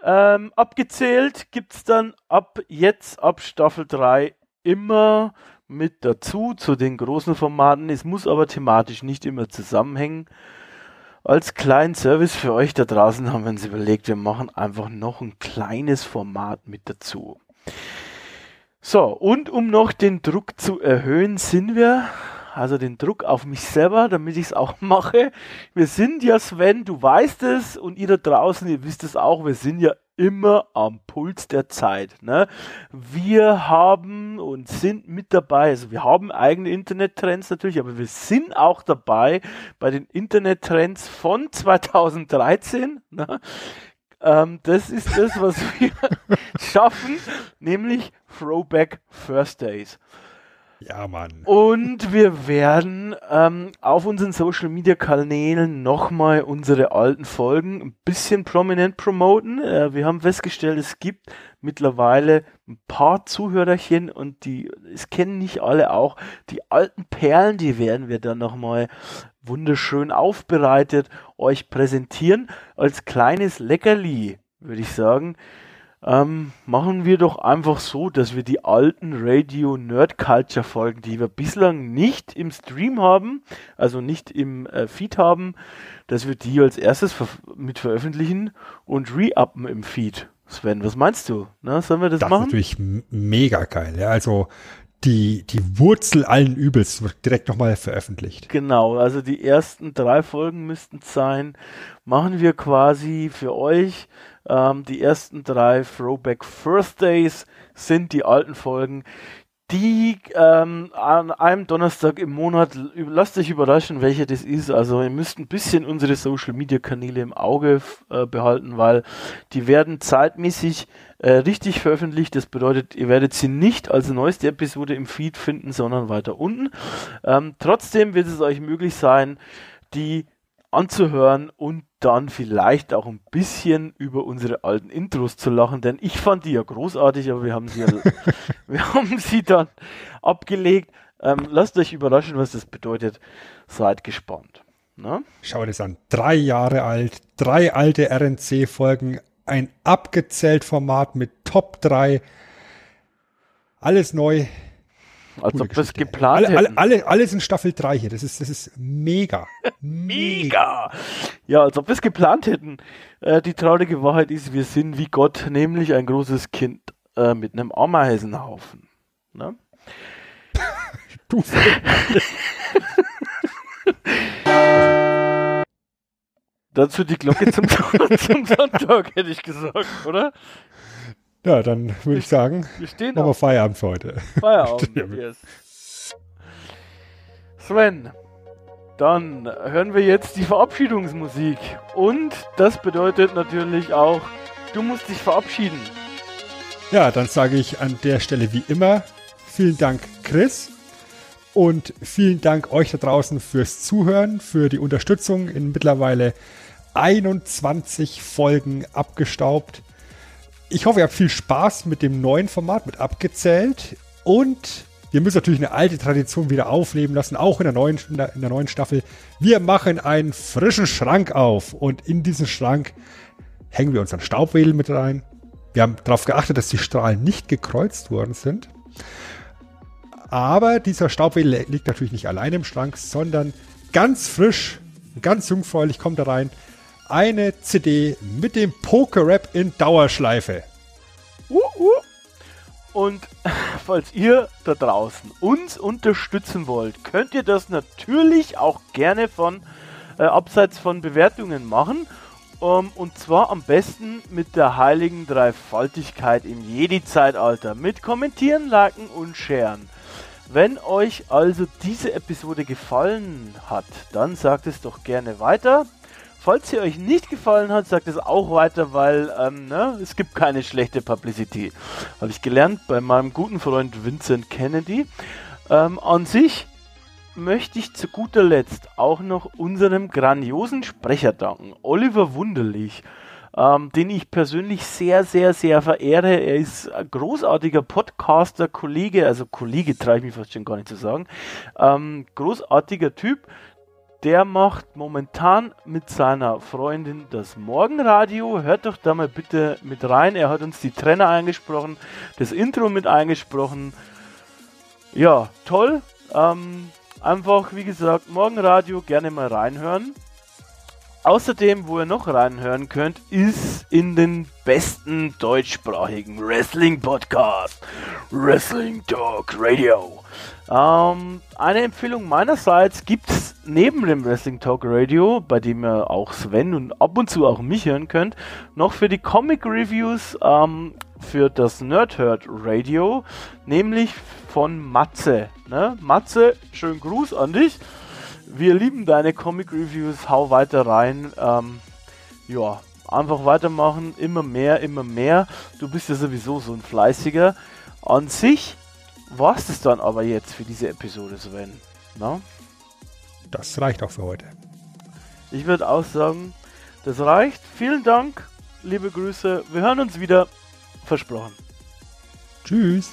Ähm, abgezählt gibt's dann ab jetzt, ab Staffel 3, immer mit dazu zu den großen Formaten. Es muss aber thematisch nicht immer zusammenhängen. Als kleinen Service für euch da draußen haben wir uns überlegt, wir machen einfach noch ein kleines Format mit dazu. So, und um noch den Druck zu erhöhen, sind wir, also den Druck auf mich selber, damit ich es auch <laughs> mache. Wir sind ja, Sven, du weißt es und ihr da draußen, ihr wisst es auch, wir sind ja immer am Puls der Zeit. Ne? Wir haben und sind mit dabei, also wir haben eigene Internettrends natürlich, aber wir sind auch dabei bei den Internettrends von <laughs> 2013. Ne? Ähm, das ist das, was wir <laughs> schaffen, nämlich Throwback Thursdays. Ja, Mann. Und wir werden ähm, auf unseren Social Media Kanälen nochmal unsere alten Folgen ein bisschen prominent promoten. Äh, wir haben festgestellt, es gibt mittlerweile ein paar Zuhörerchen und die, es kennen nicht alle auch, die alten Perlen, die werden wir dann nochmal wunderschön aufbereitet euch präsentieren als kleines Leckerli, würde ich sagen ähm, machen wir doch einfach so, dass wir die alten Radio Nerd Culture Folgen, die wir bislang nicht im Stream haben, also nicht im äh, Feed haben, dass wir die als erstes ver mit veröffentlichen und re-uppen im Feed. Sven, was meinst du? Na, sollen wir das, das machen? Das ist natürlich mega geil. Ja, also die, die Wurzel allen Übels wird direkt nochmal veröffentlicht. Genau, also die ersten drei Folgen müssten sein. Machen wir quasi für euch ähm, die ersten drei Throwback Birthdays sind die alten Folgen, die ähm, an einem Donnerstag im Monat, lasst euch überraschen, welche das ist. Also ihr müsst ein bisschen unsere Social Media Kanäle im Auge äh, behalten, weil die werden zeitmäßig äh, richtig veröffentlicht. Das bedeutet, ihr werdet sie nicht als neueste Episode im Feed finden, sondern weiter unten. Ähm, trotzdem wird es euch möglich sein, die anzuhören und dann vielleicht auch ein bisschen über unsere alten Intros zu lachen, denn ich fand die ja großartig, aber wir haben sie, ja, <laughs> wir haben sie dann abgelegt. Ähm, lasst euch überraschen, was das bedeutet. Seid gespannt. Ne? Schau das an. Drei Jahre alt, drei alte RNC-Folgen, ein abgezählt Format mit Top 3. Alles neu. Als ob wir es geplant alle, alle, alle, alles in Staffel 3 hier. Das ist, das ist mega. <laughs> mega. Ja, als ob wir es geplant hätten. Äh, die traurige Wahrheit ist, wir sind wie Gott, nämlich ein großes Kind äh, mit einem Ameisenhaufen. Ne? <laughs> du. <laughs> Dazu die Glocke zum, zum Sonntag, hätte ich gesagt, oder? Ja, dann würde ich sagen, wir stehen machen wir Feierabend für heute. Feierabend, <laughs> yes. Sven, dann hören wir jetzt die Verabschiedungsmusik. Und das bedeutet natürlich auch, du musst dich verabschieden. Ja, dann sage ich an der Stelle wie immer vielen Dank, Chris. Und vielen Dank euch da draußen fürs Zuhören, für die Unterstützung in mittlerweile 21 Folgen abgestaubt. Ich hoffe, ihr habt viel Spaß mit dem neuen Format, mit abgezählt. Und wir müssen natürlich eine alte Tradition wieder aufleben lassen, auch in der neuen, in der, neuen Staffel. Wir machen einen frischen Schrank auf und in diesen Schrank hängen wir unseren Staubwedel mit rein. Wir haben darauf geachtet, dass die Strahlen nicht gekreuzt worden sind. Aber dieser Staubwedel liegt natürlich nicht allein im Schrank, sondern ganz frisch, ganz jungfräulich kommt da rein eine CD mit dem Poker-Rap in Dauerschleife. Uh, uh. Und <laughs> falls ihr da draußen uns unterstützen wollt, könnt ihr das natürlich auch gerne von äh, abseits von Bewertungen machen. Um, ähm, und zwar am besten mit der heiligen Dreifaltigkeit im Jedi-Zeitalter. Mit Kommentieren, Liken und Sharen. Wenn euch also diese Episode gefallen hat, dann sagt es doch gerne weiter. Falls sie euch nicht gefallen hat, sagt es auch weiter, weil ähm, ne, es gibt keine schlechte Publicity. Habe ich gelernt bei meinem guten Freund Vincent Kennedy. Ähm, an sich möchte ich zu guter Letzt auch noch unserem grandiosen Sprecher danken, Oliver Wunderlich. Ähm, den ich persönlich sehr, sehr, sehr verehre. Er ist ein großartiger Podcaster, Kollege, also Kollege traue ich mich fast schon gar nicht zu sagen. Ähm, großartiger Typ, der macht momentan mit seiner Freundin das Morgenradio. Hört doch da mal bitte mit rein. Er hat uns die Trainer eingesprochen, das Intro mit eingesprochen. Ja, toll. Ähm, einfach, wie gesagt, Morgenradio gerne mal reinhören. Außerdem, wo ihr noch reinhören könnt, ist in den besten deutschsprachigen Wrestling-Podcast, Wrestling Talk Radio. Ähm, eine Empfehlung meinerseits gibt es neben dem Wrestling Talk Radio, bei dem ihr auch Sven und ab und zu auch mich hören könnt, noch für die Comic Reviews ähm, für das Nerdhurt Radio, nämlich von Matze. Ne? Matze, schönen Gruß an dich. Wir lieben deine Comic Reviews, hau weiter rein. Ähm, ja, einfach weitermachen, immer mehr, immer mehr. Du bist ja sowieso so ein Fleißiger. An sich war es das dann aber jetzt für diese Episode, Sven. Na? Das reicht auch für heute. Ich würde auch sagen, das reicht. Vielen Dank, liebe Grüße. Wir hören uns wieder. Versprochen. Tschüss.